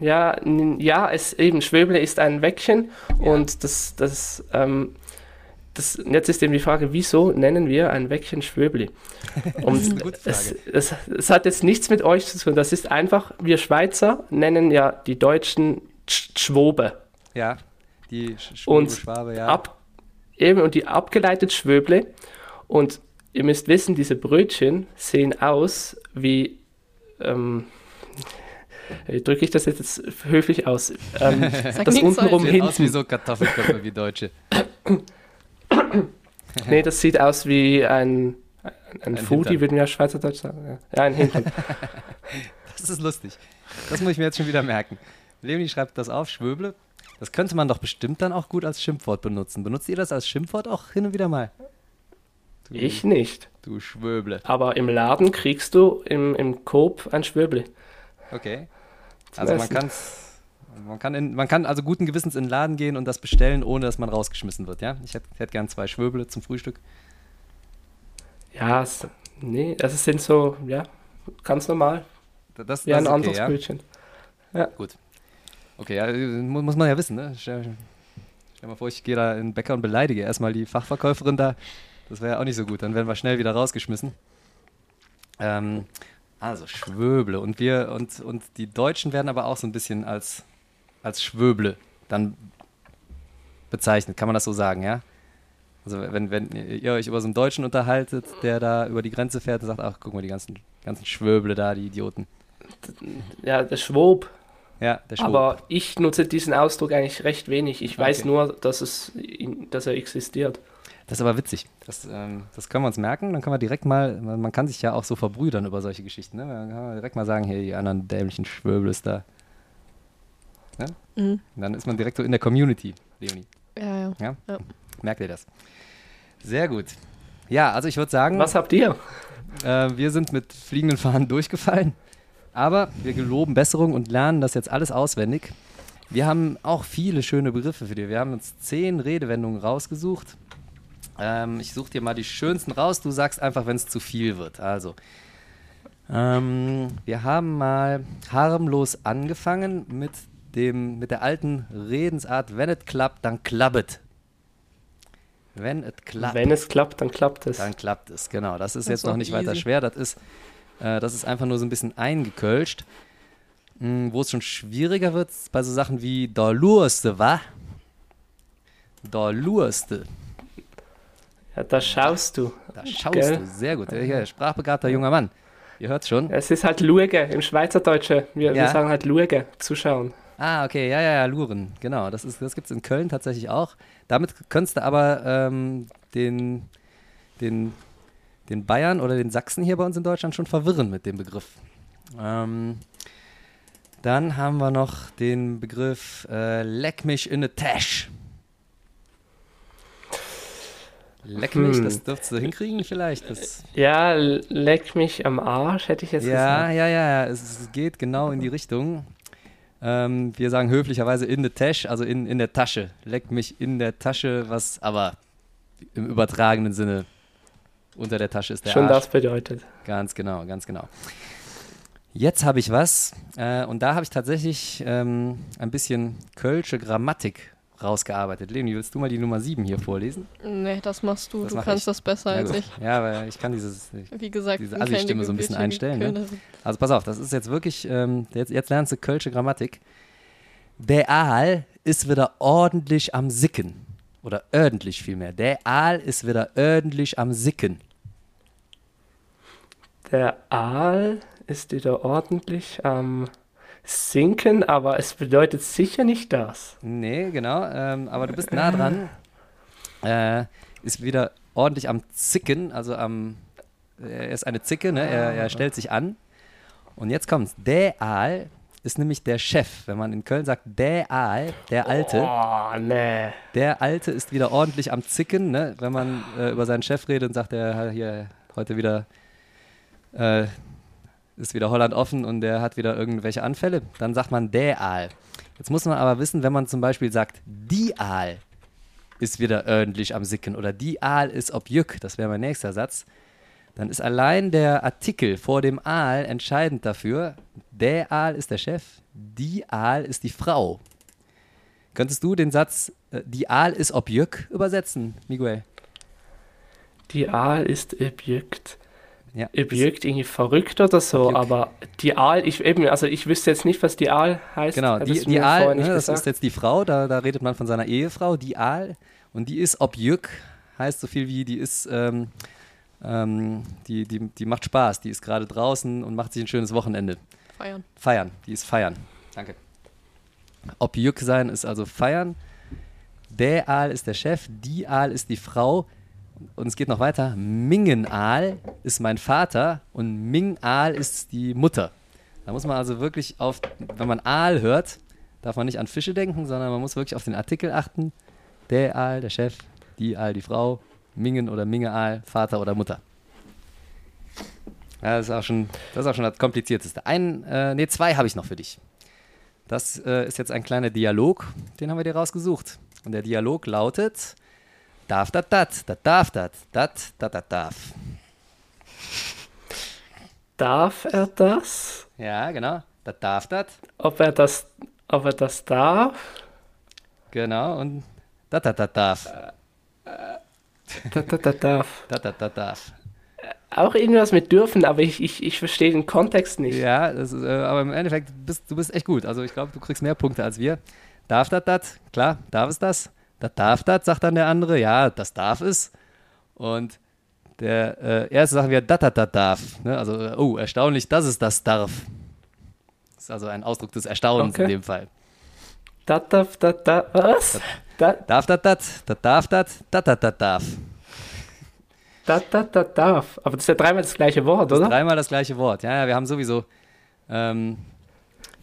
Ja, ja, es eben Schwöble ist ein Weckchen und das, das, ähm, das, jetzt ist eben die Frage, wieso nennen wir ein Weckchen Schwöbli? Und ist eine gute es, Frage. es, es hat jetzt nichts mit euch zu tun. Das ist einfach, wir Schweizer nennen ja die Deutschen Sch- Schwobe. Ja, die Sch Und Schwöbe, Schwabe, ja. Ab, eben und die abgeleitet Schwöble. Und ihr müsst wissen, diese Brötchen sehen aus wie, ähm, wie drücke ich das jetzt höflich aus? Ähm, Sag das untenrum. Sehen aus wie so Kartoffelköpfe wie Deutsche. Nee, das sieht aus wie ein, ein, ein Ein Foodie, würden wir Schweizerdeutsch sagen. Ja, ja ein Hintern. Das ist lustig. Das muss ich mir jetzt schon wieder merken. Leonie schreibt das auf, Schwöble. Das könnte man doch bestimmt dann auch gut als Schimpfwort benutzen. Benutzt ihr das als Schimpfwort auch hin und wieder mal? Du, ich nicht. Du Schwöble. Aber im Laden kriegst du im, im Coop ein Schwöble. Okay. Zum Also man Essen. kann man kann, in, man kann also guten Gewissens in den Laden gehen und das bestellen, ohne dass man rausgeschmissen wird, ja? Ich hätte hätt gern zwei Schwöble zum Frühstück. Ja, es, Nee, also es sind so, ja, ganz normal. Das, das Wie ein ist okay, anderes ja? Brötchen. Gut. Okay, ja, mu- muss man ja wissen, ne? Stell, stell mal vor, ich gehe da in den Bäcker und beleidige erstmal die Fachverkäuferin da. Das wäre ja auch nicht so gut. Dann werden wir schnell wieder rausgeschmissen. Ähm, also Schwöble. Und wir, und, und die Deutschen werden aber auch so ein bisschen als, als Schwöble dann bezeichnet. Kann man das so sagen, ja? Also wenn, wenn ihr euch über so einen Deutschen unterhaltet, der da über die Grenze fährt und sagt, ach, guck mal, die ganzen, ganzen Schwöble da, die Idioten. Ja, der Schwob. Ja, der Schwob. Aber ich nutze diesen Ausdruck eigentlich recht wenig. Ich weiß Okay. nur, dass, es, dass er existiert. Das ist aber witzig. Das, ähm, das können wir uns merken. Dann können wir direkt mal, man kann sich ja auch so verbrüdern über solche Geschichten. Ne? Dann kann man direkt mal sagen, hey, die anderen dämlichen Schwöbel ist da. Mhm. Und dann ist man direkt so in der Community, Leonie. Ja, ja. Merkt ihr das? Sehr gut. Ja, also ich würde sagen, Was habt ihr? äh, wir sind mit fliegenden Fahnen durchgefallen. Aber wir geloben Besserung und lernen das jetzt alles auswendig. Wir haben auch viele schöne Begriffe für dich. Wir haben uns zehn Redewendungen rausgesucht. Ähm, ich suche dir mal die schönsten raus. Du sagst einfach, wenn es zu viel wird. Also, ähm, wir haben mal harmlos angefangen mit, dem, mit der alten Redensart: Wenn es klappt, dann klappet. Wenn es klappt. Wenn es klappt, dann klappt es. Dann klappt es, genau. Das ist Das jetzt ist noch auch nicht weiter easy. schwer. Das ist, äh, das ist einfach nur so ein bisschen eingekölscht. Mm, wo es schon schwieriger wird, ist bei so Sachen wie da lurste, wa? Da lurste. Ja, da schaust du. Da schaust Gell? du. Sehr gut. Ja, sprachbegabter junger Mann. Ihr hört's schon. Es ist halt Luege im Schweizerdeutschen. Wir, Ja. wir sagen halt Luege, zuschauen. Ah, okay, ja, ja, ja, Luren. Genau, das, ist- das gibt es in Köln tatsächlich auch. Damit könntest du aber ähm, den, den, den Bayern oder den Sachsen hier bei uns in Deutschland schon verwirren mit dem Begriff. Ähm, dann haben wir noch den Begriff äh, Leck mich in the Tash. Leck mich, Hm. das dürftest du hinkriegen vielleicht. Das, Ja, leck mich am Arsch, hätte ich jetzt ja, gesagt. ja, ja, ja, es, es geht genau in die Richtung. Ähm, wir sagen höflicherweise in the Tash, also in, in der Tasche. Leck mich in der Tasche, was aber im übertragenen Sinne unter der Tasche ist der Schon Arsch. das bedeutet. Ganz genau, ganz genau. Jetzt habe ich was äh, und da habe ich tatsächlich ähm, ein bisschen kölsche Grammatik rausgearbeitet. Leonie, willst du mal die Nummer 7 hier vorlesen? Nee, das machst du. Das du mach kannst ich. das besser Ja, als ich. ja, aber ich kann dieses, ich Wie gesagt, Diese Assi-Stimme so ein bisschen einstellen, ne? Also pass auf, das ist jetzt wirklich, ähm, jetzt, jetzt lernst du kölsche Grammatik. Der Aal ist wieder ordentlich am Sicken. Oder ordentlich vielmehr. Der Aal ist wieder ordentlich am Sicken. Der Aal ist wieder ordentlich am Sinken, aber es bedeutet sicher nicht das. Nee, genau, ähm, aber du bist nah dran. Äh, ist wieder ordentlich am Zicken, also am, er ist eine Zicke, ne? er, er stellt sich an. Und jetzt kommt's. Der Aal ist nämlich der Chef. Wenn man in Köln sagt, der Aal, der Alte. Oh, nee. Der Alte ist wieder ordentlich am Zicken, ne? wenn man äh, über seinen Chef redet und sagt, der hat hier heute wieder äh, ist wieder Holland offen und der hat wieder irgendwelche Anfälle, dann sagt man der Aal. Jetzt muss man aber wissen, wenn man zum Beispiel sagt, die Aal ist wieder ordentlich am Sicken oder die Aal ist ob Jück, das wäre mein nächster Satz, dann ist allein der Artikel vor dem Aal entscheidend dafür. Der Aal ist der Chef, die Aal ist die Frau. Könntest du den Satz, äh, die Aal ist ob Jück übersetzen, Miguel? Die Aal ist Objekt. Ja. Objekt irgendwie verrückt oder so, Objekt. aber die Aal, ich eben, also ich wüsste jetzt nicht, was die Aal heißt. Genau, die, die Aal, ne, das ist jetzt die Frau, da, da redet man von seiner Ehefrau, die Aal. Und die ist ob Jück, heißt so viel wie, die ist, ähm, ähm, die, die, die macht Spaß, die ist gerade draußen und macht sich ein schönes Wochenende. Feiern. Feiern, die ist feiern. Danke. Ob Jück sein ist also feiern. Der Aal ist der Chef, die Aal ist die Frau. Und es geht noch weiter. Mingenaal ist mein Vater und Mingaal ist die Mutter. Da muss man also wirklich auf, wenn man Aal hört, darf man nicht an Fische denken, sondern man muss wirklich auf den Artikel achten. Der Aal, der Chef, die Aal, die Frau, Mingen oder Mingeaal, Vater oder Mutter. Ja, das ist auch schon das, ist auch schon das Komplizierteste. Ein, äh, nee, zwei habe ich noch für dich. Das äh, ist jetzt ein kleiner Dialog, den haben wir dir rausgesucht. Und der Dialog lautet: Darf dat dat, dat darf dat, dat dat dat darf. darf er das? Ja, genau. Das darf das. Ob er das, ob er das darf? Genau. Und das, das, das darf. Da, da, da, darf. Das, das, das darf. Auch irgendwas mit dürfen, aber ich, ich, ich verstehe den Kontext nicht. Ja, das ist, äh, aber im Endeffekt bist du bist echt gut. Also ich glaube, du kriegst mehr Punkte als wir. Darf das das? Klar, darf es das? Das darf das, sagt dann der andere. Ja, das darf es. Und der äh, erste sagt wieder, das, das, das darf. Ne? Also, oh, erstaunlich, dass es das darf. Das ist also ein Ausdruck des Erstaunens Okay. in dem Fall. Da, da, da, da, was? Da, Darf das das? Das darf das? Das, das, das darf. da, da, da, darf. Aber das ist ja dreimal das gleiche Wort, Das ist oder? dreimal das gleiche Wort. Ja, ja, wir haben sowieso, ähm,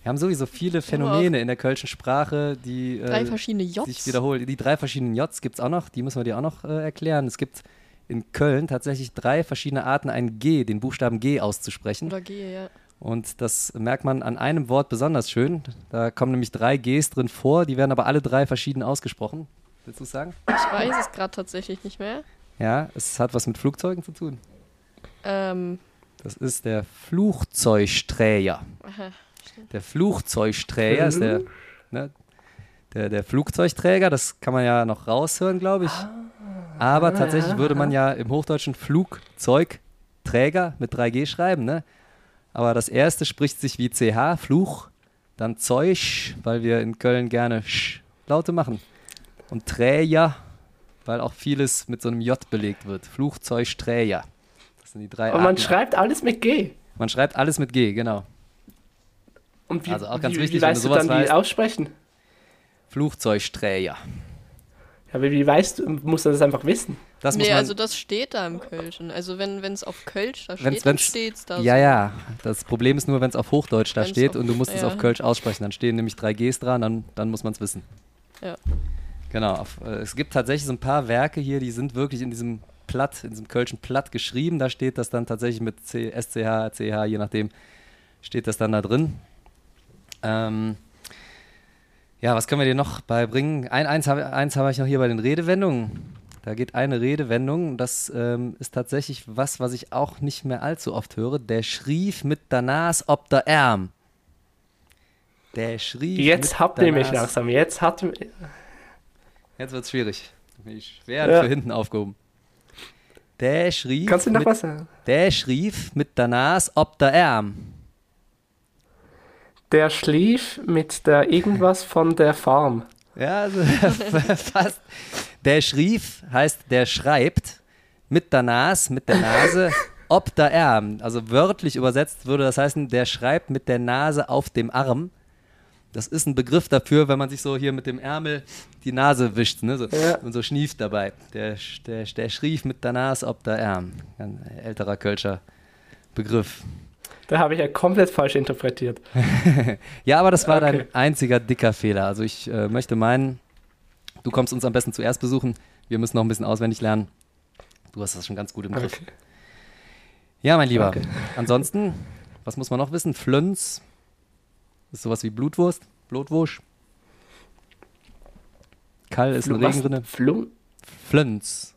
wir haben sowieso viele Phänomene in der kölschen Sprache, die Drei äh, verschiedene J's. sich wiederholen. Die drei verschiedenen J's gibt es auch noch, die müssen wir dir auch noch äh, erklären. Es gibt in Köln tatsächlich drei verschiedene Arten, ein G, den Buchstaben G auszusprechen. Oder G, ja. Und das merkt man an einem Wort besonders schön. Da kommen nämlich drei Gs drin vor, die werden aber alle drei verschieden ausgesprochen. Willst du es sagen? Ich weiß es gerade tatsächlich nicht mehr. Ja, es hat was mit Flugzeugen zu tun. Ähm, Das ist der Flugzeugträger. aha. Der Flugzeugträger ist der, ne, der, der Flugzeugträger, das kann man ja noch raushören, glaube ich. Aber tatsächlich würde man ja im Hochdeutschen Flugzeugträger mit 3G schreiben, ne? Aber das erste spricht sich wie CH, Fluch, dann Zeug, weil wir in Köln gerne Sch Laute machen. Und Träger, weil auch vieles mit so einem J belegt wird. Flugzeugträger. Das sind die drei Und man Arten. schreibt alles mit G. man schreibt alles mit G, genau. Und wie, Also auch ganz wie, wichtig, wie wenn weißt du du dann, sowas wie weißt. aussprechen? Flugzeugträger. Ja, aber wie weißt du, muss er das einfach wissen? Das muss nee, man, also das steht da im Kölschen. Also wenn es auf Kölsch da Wenn's- steht, dann wenn's- steht's da ja, so. ja. Das Problem ist nur, wenn es auf Hochdeutsch da Wenn's steht auf- und du musst es ja. auf Kölsch aussprechen. Dann stehen nämlich drei Gs dran, dann, dann muss man es wissen. Ja. Genau. Auf, äh, es gibt tatsächlich so ein paar Werke hier, die sind wirklich in diesem Platt, in diesem Kölschen Platt geschrieben. Da steht das dann tatsächlich mit C, SCH, CH, je nachdem, steht das dann da drin. Ähm, ja, was können wir dir noch beibringen? Ein, eins habe habe ich noch hier bei den Redewendungen. Da geht eine Redewendung, das ähm, ist tatsächlich was, was ich auch nicht mehr allzu oft höre. Der schrief mit der Nas ob der Ärm. Der schrief Jetzt mit habt ihr mich langsam. Jetzt hat Jetzt wird es schwierig. Ich schwer Ja. für hinten aufgehoben. Der schrief, Kannst du noch mit, was sagen? der schrief mit der Nas ob der Ärm. Der schlief mit der irgendwas von der Farm. Ja, also fast. Der schrief heißt, der schreibt mit der Nas, mit der Nase, ob der Arm. Also wörtlich übersetzt würde das heißen, der schreibt mit der Nase auf dem Arm. Das ist ein Begriff dafür, wenn man sich so hier mit dem Ärmel die Nase wischt ne, so, Ja. und so schnieft dabei. Der, der, der schrief mit der Nase ob der Arm. Ein älterer Kölscher Begriff. Da habe ich ja komplett falsch interpretiert. Ja, aber das war Okay. dein einziger dicker Fehler. Also ich äh, möchte meinen, du kommst uns am besten zuerst besuchen. Wir müssen noch ein bisschen auswendig lernen. Du hast das schon ganz gut im Griff. Okay. Ja, mein Lieber. Okay. Ansonsten, was muss man noch wissen? Flöns ist sowas wie Blutwurst, Blutwursch. Kall ist ein Was? Regen drinne. Flum? Flöns.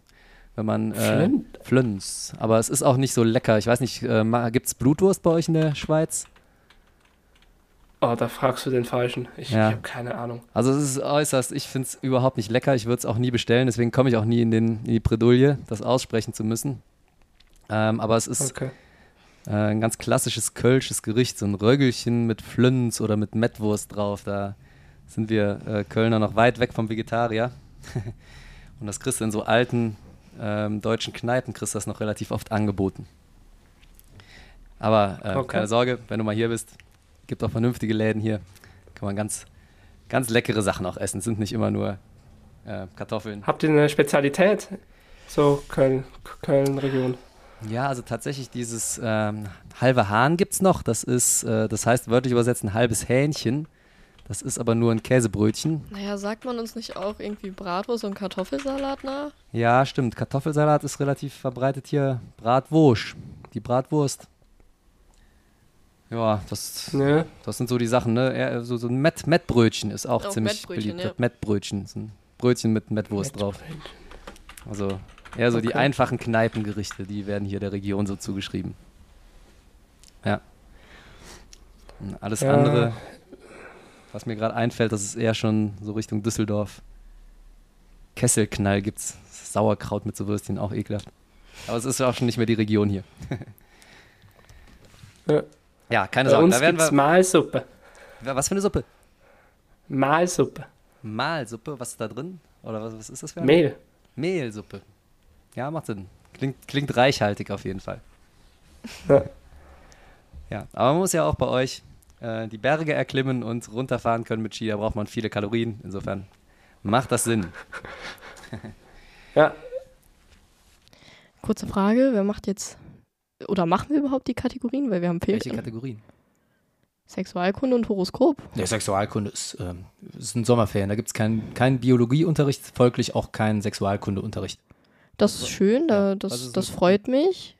Wenn man äh? Flöns. Aber es ist auch nicht so lecker. Ich weiß nicht, äh, gibt es Blutwurst bei euch in der Schweiz? Oh, da fragst du den Falschen. Ich, Ja. ich habe keine Ahnung. Also es ist äußerst, ich finde es überhaupt nicht lecker. Ich würde es auch nie bestellen, deswegen komme ich auch nie in, den, in die Bredouille, das aussprechen zu müssen. Ähm, aber es ist Okay. äh, ein ganz klassisches kölsches Gericht, so ein Röggelchen mit Flönz oder mit Mettwurst drauf. Da sind wir äh, Kölner noch weit weg vom Vegetarier. Und das kriegst du in so alten ähm, deutschen Kneipen, kriegst du das noch relativ oft angeboten. Aber äh, Okay. keine Sorge, wenn du mal hier bist, gibt auch vernünftige Läden hier. Kann man ganz, ganz leckere Sachen auch essen. Es sind nicht immer nur äh, Kartoffeln. Habt ihr eine Spezialität? So Köln, Köln-Region. Ja, also tatsächlich dieses ähm, halbe Hahn gibt es noch. Das ist, äh, das heißt wörtlich übersetzt ein halbes Hähnchen. Das ist aber nur ein Käsebrötchen. Naja, sagt man uns nicht auch irgendwie Bratwurst und Kartoffelsalat nach? Ja, stimmt. Kartoffelsalat ist relativ verbreitet hier. Bratwurst. Die Bratwurst. Ja, das, Ne? das sind so die Sachen, ne? Eher So, so ein Mett, Mettbrötchen ist auch Auch ziemlich Mettbrötchen, beliebt. ja. Mettbrötchen. So ein Brötchen mit Mettwurst drauf. Also eher so die Okay. einfachen Kneipengerichte, die werden hier der Region so zugeschrieben. Ja. Und alles Ja. andere, was mir gerade einfällt, das ist eher schon so Richtung Düsseldorf. Kesselknall gibt's. Sauerkraut mit so Würstchen, auch ekelhaft. Aber es ist ja auch schon nicht mehr die Region hier. Ja. ja, keine Bei Sorge. uns Da werden gibt es wir, Mahlsuppe. was für eine Suppe? Mahlsuppe. Mahlsuppe, was ist da drin? Oder was, was ist das für eine? Mehl. Mehlsuppe. Ja, macht Sinn. Klingt, klingt reichhaltig auf jeden Fall. Ja. Ja, aber man muss ja auch bei euch äh, die Berge erklimmen und runterfahren können mit Ski. Da braucht man viele Kalorien. Insofern macht das Sinn. Ja, Kurze Frage, wer macht jetzt, oder machen wir überhaupt die Kategorien? Weil wir haben Welche. Kategorien? Sexualkunde und Horoskop. Der Sexualkunde ist, ähm, ist ein Sommerferien. Da gibt es keinen keinen Biologieunterricht, folglich auch keinen Sexualkundeunterricht. Das ist schön, da, Ja, das, ist das freut mich.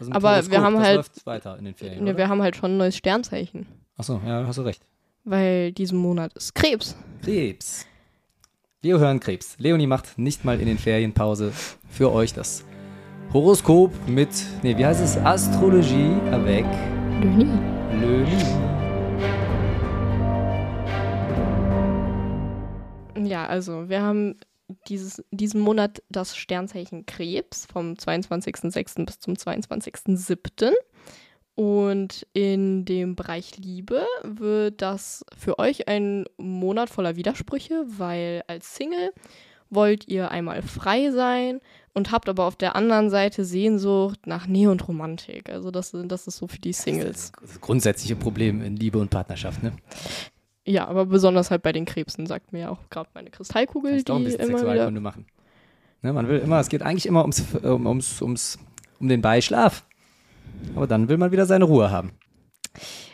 Also Aber wir Horoskop, haben das halt- läuft weiter in den Ferien. Ne, wir haben halt schon ein neues Sternzeichen. Achso, ja, hast du recht. Weil diesen Monat ist Krebs. Krebs. Wir hören Krebs. Leonie macht nicht mal in den Ferien Pause für euch das Horoskop mit, nee, wie heißt es? Astrologie avec Löni. Leonie. Ja, also wir haben dieses, diesen Monat das Sternzeichen Krebs vom 22.06. bis zum 22.07. Und in dem Bereich Liebe wird das für euch ein Monat voller Widersprüche, weil als Single wollt ihr einmal frei sein und habt aber auf der anderen Seite Sehnsucht nach Nähe und Romantik. Also das, das ist so für die Singles. Das grundsätzliche Problem in Liebe und Partnerschaft, ne? Ja, aber besonders halt bei den Krebsen, sagt mir ja auch gerade meine Kristallkugel, Kannst die auch ein bisschen immer wieder Sexualkunde machen. Ne, man will immer, es geht eigentlich immer ums, um, ums, ums, um den Beischlaf. Aber dann will man wieder seine Ruhe haben.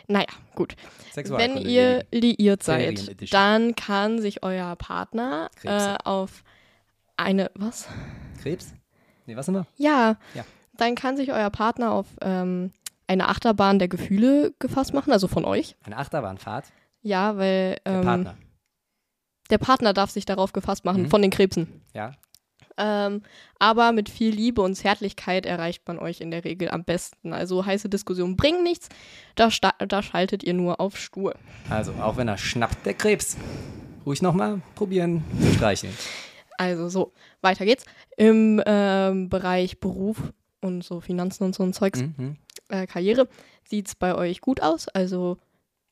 Naja, gut. Wenn ihr liiert seid, dann kann sich euer Partner äh, auf eine, was? Krebs? Nee, was immer? Ja, Ja. dann kann sich euer Partner auf ähm, eine Achterbahn der Gefühle gefasst machen, also von euch. Eine Achterbahnfahrt. Ja, weil Der ähm, Partner. der Partner darf sich darauf gefasst machen, Mhm. von den Krebsen. Ja. Ähm, aber mit viel Liebe und Zärtlichkeit erreicht man euch in der Regel am besten. Also heiße Diskussionen bringen nichts, da, da schaltet ihr nur auf stur. Also, auch wenn er schnappt, der Krebs. Ruhig nochmal probieren zu streicheln. Also so, weiter geht's. Im ähm, Bereich Beruf und so Finanzen und so ein Zeugs, Mhm. äh, Karriere, sieht's bei euch gut aus. Also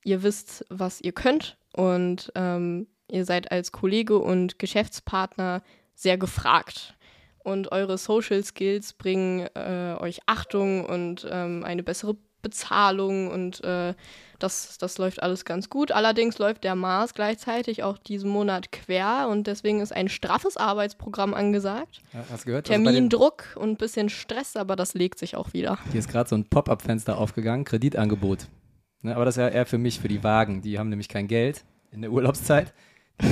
ihr wisst, was ihr könnt und ähm, ihr seid als Kollege und Geschäftspartner sehr gefragt. Und eure Social Skills bringen äh, euch Achtung und ähm, eine bessere Bezahlung und äh, das, das läuft alles ganz gut. Allerdings läuft der Mars gleichzeitig auch diesen Monat quer und deswegen ist ein straffes Arbeitsprogramm angesagt. Ja, hast gehört? Also Termindruck und ein bisschen Stress, aber das legt sich auch wieder. hier ist gerade so ein Pop-Up-Fenster aufgegangen, Kreditangebot. Ne, aber das ist ja eher für mich, für die Wagen. Die haben nämlich kein Geld in der Urlaubszeit.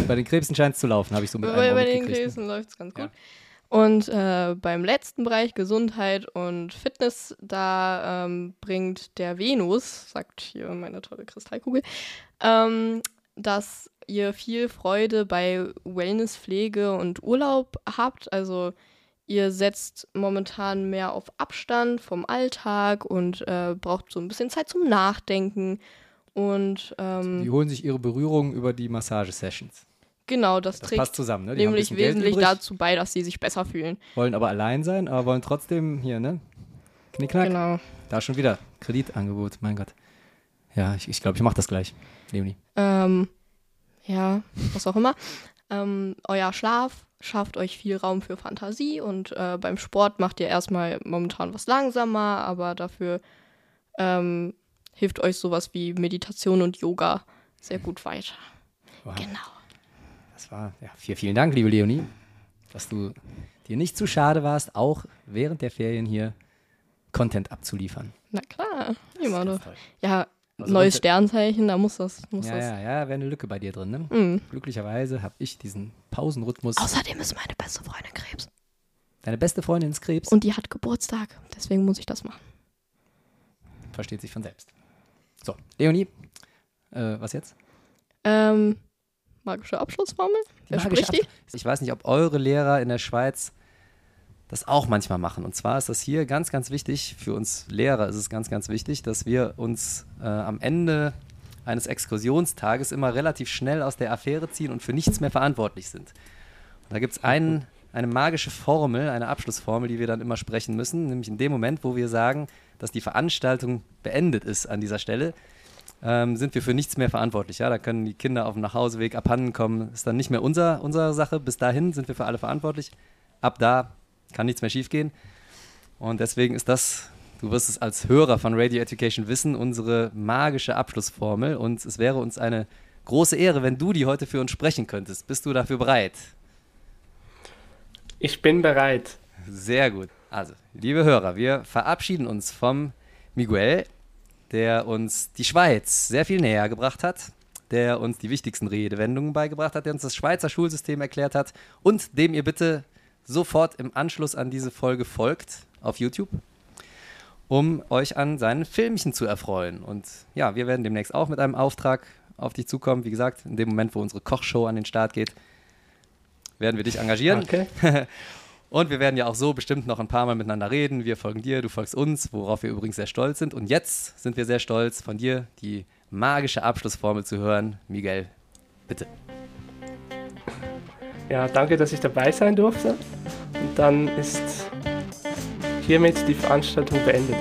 Bei den Krebsen scheint es zu laufen, habe ich so mit Bei, bei den? Krebsen läuft es ganz gut. Ja. Und äh, beim letzten Bereich Gesundheit und Fitness, da ähm, bringt der Venus, sagt hier meine tolle Kristallkugel, ähm, dass ihr viel Freude bei Wellnesspflege und Urlaub habt. Also ihr setzt momentan mehr auf Abstand vom Alltag und äh, braucht so ein bisschen Zeit zum Nachdenken. Und ähm, Die holen sich ihre Berührung über die Massagesessions. genau, das, Das trägt passt zusammen, ne? Die nämlich wesentlich dazu bei, dass sie sich besser fühlen. wollen aber allein sein, aber wollen trotzdem hier, ne? Knickknack. Genau. Da schon wieder Kreditangebot, mein Gott. Ja, ich glaube, ich, glaub, ich mache das gleich, Leonie. Ähm, ja, was auch immer. Ähm, euer Schlaf schafft euch viel Raum für Fantasie und äh, beim Sport macht ihr erstmal momentan was langsamer, aber dafür ähm, hilft euch sowas wie Meditation und Yoga sehr gut weiter. Wow. Genau. Das war, ja, vielen, vielen Dank, liebe Leonie, dass du dir nicht zu schade warst, auch während der Ferien hier Content abzuliefern. Na klar, immer doch. toll. Ja, Also neues Sternzeichen, da muss das. Muss Ja, das. ja, ja, wäre eine Lücke bei dir drin, ne? Mhm. Glücklicherweise habe ich diesen Pausenrhythmus. Außerdem ist meine beste Freundin Krebs. Deine beste Freundin ist Krebs, Und die hat Geburtstag, deswegen muss ich das machen. versteht sich von selbst. So, Leonie, äh, was jetzt? Ähm, magische Abschlussformel? Wer Magische spricht die? Ab- Ich weiß nicht, ob eure Lehrer in der Schweiz das auch manchmal machen. Und zwar ist das hier ganz, ganz wichtig, für uns Lehrer ist es ganz, ganz wichtig, dass wir uns äh, am Ende eines Exkursionstages immer relativ schnell aus der Affäre ziehen und für nichts mehr verantwortlich sind. Und da gibt es eine magische Formel, eine Abschlussformel, die wir dann immer sprechen müssen, nämlich in dem Moment, wo wir sagen, dass die Veranstaltung beendet ist an dieser Stelle, ähm, sind wir für nichts mehr verantwortlich. Ja? Da können die Kinder auf dem Nachhauseweg abhanden kommen. Ist dann nicht mehr unser, unsere Sache. Bis dahin sind wir für alle verantwortlich. Ab da kann nichts mehr schiefgehen. Und deswegen ist das, du wirst es als Hörer von Radio Education wissen, unsere magische Abschlussformel. Und es wäre uns eine große Ehre, wenn du die heute für uns sprechen könntest. Bist du dafür bereit? Ich bin bereit. Sehr gut. Also, liebe Hörer, wir verabschieden uns vom Miguel, der uns die Schweiz sehr viel näher gebracht hat, der uns die wichtigsten Redewendungen beigebracht hat, der uns das Schweizer Schulsystem erklärt hat und dem ihr bitte sofort im Anschluss an diese Folge folgt auf YouTube, um euch an seinen Filmchen zu erfreuen. Und ja, wir werden demnächst auch mit einem Auftrag auf dich zukommen. Wie gesagt, in dem Moment, wo unsere Kochshow an den Start geht, werden wir dich engagieren. Okay. Und wir werden ja auch so bestimmt noch ein paar Mal miteinander reden. Wir folgen dir, du folgst uns, worauf wir übrigens sehr stolz sind. Und jetzt sind wir sehr stolz, von dir die magische Abschlussformel zu hören. Miguel, bitte. Ja, danke, dass ich dabei sein durfte. Und dann ist hiermit die Veranstaltung beendet.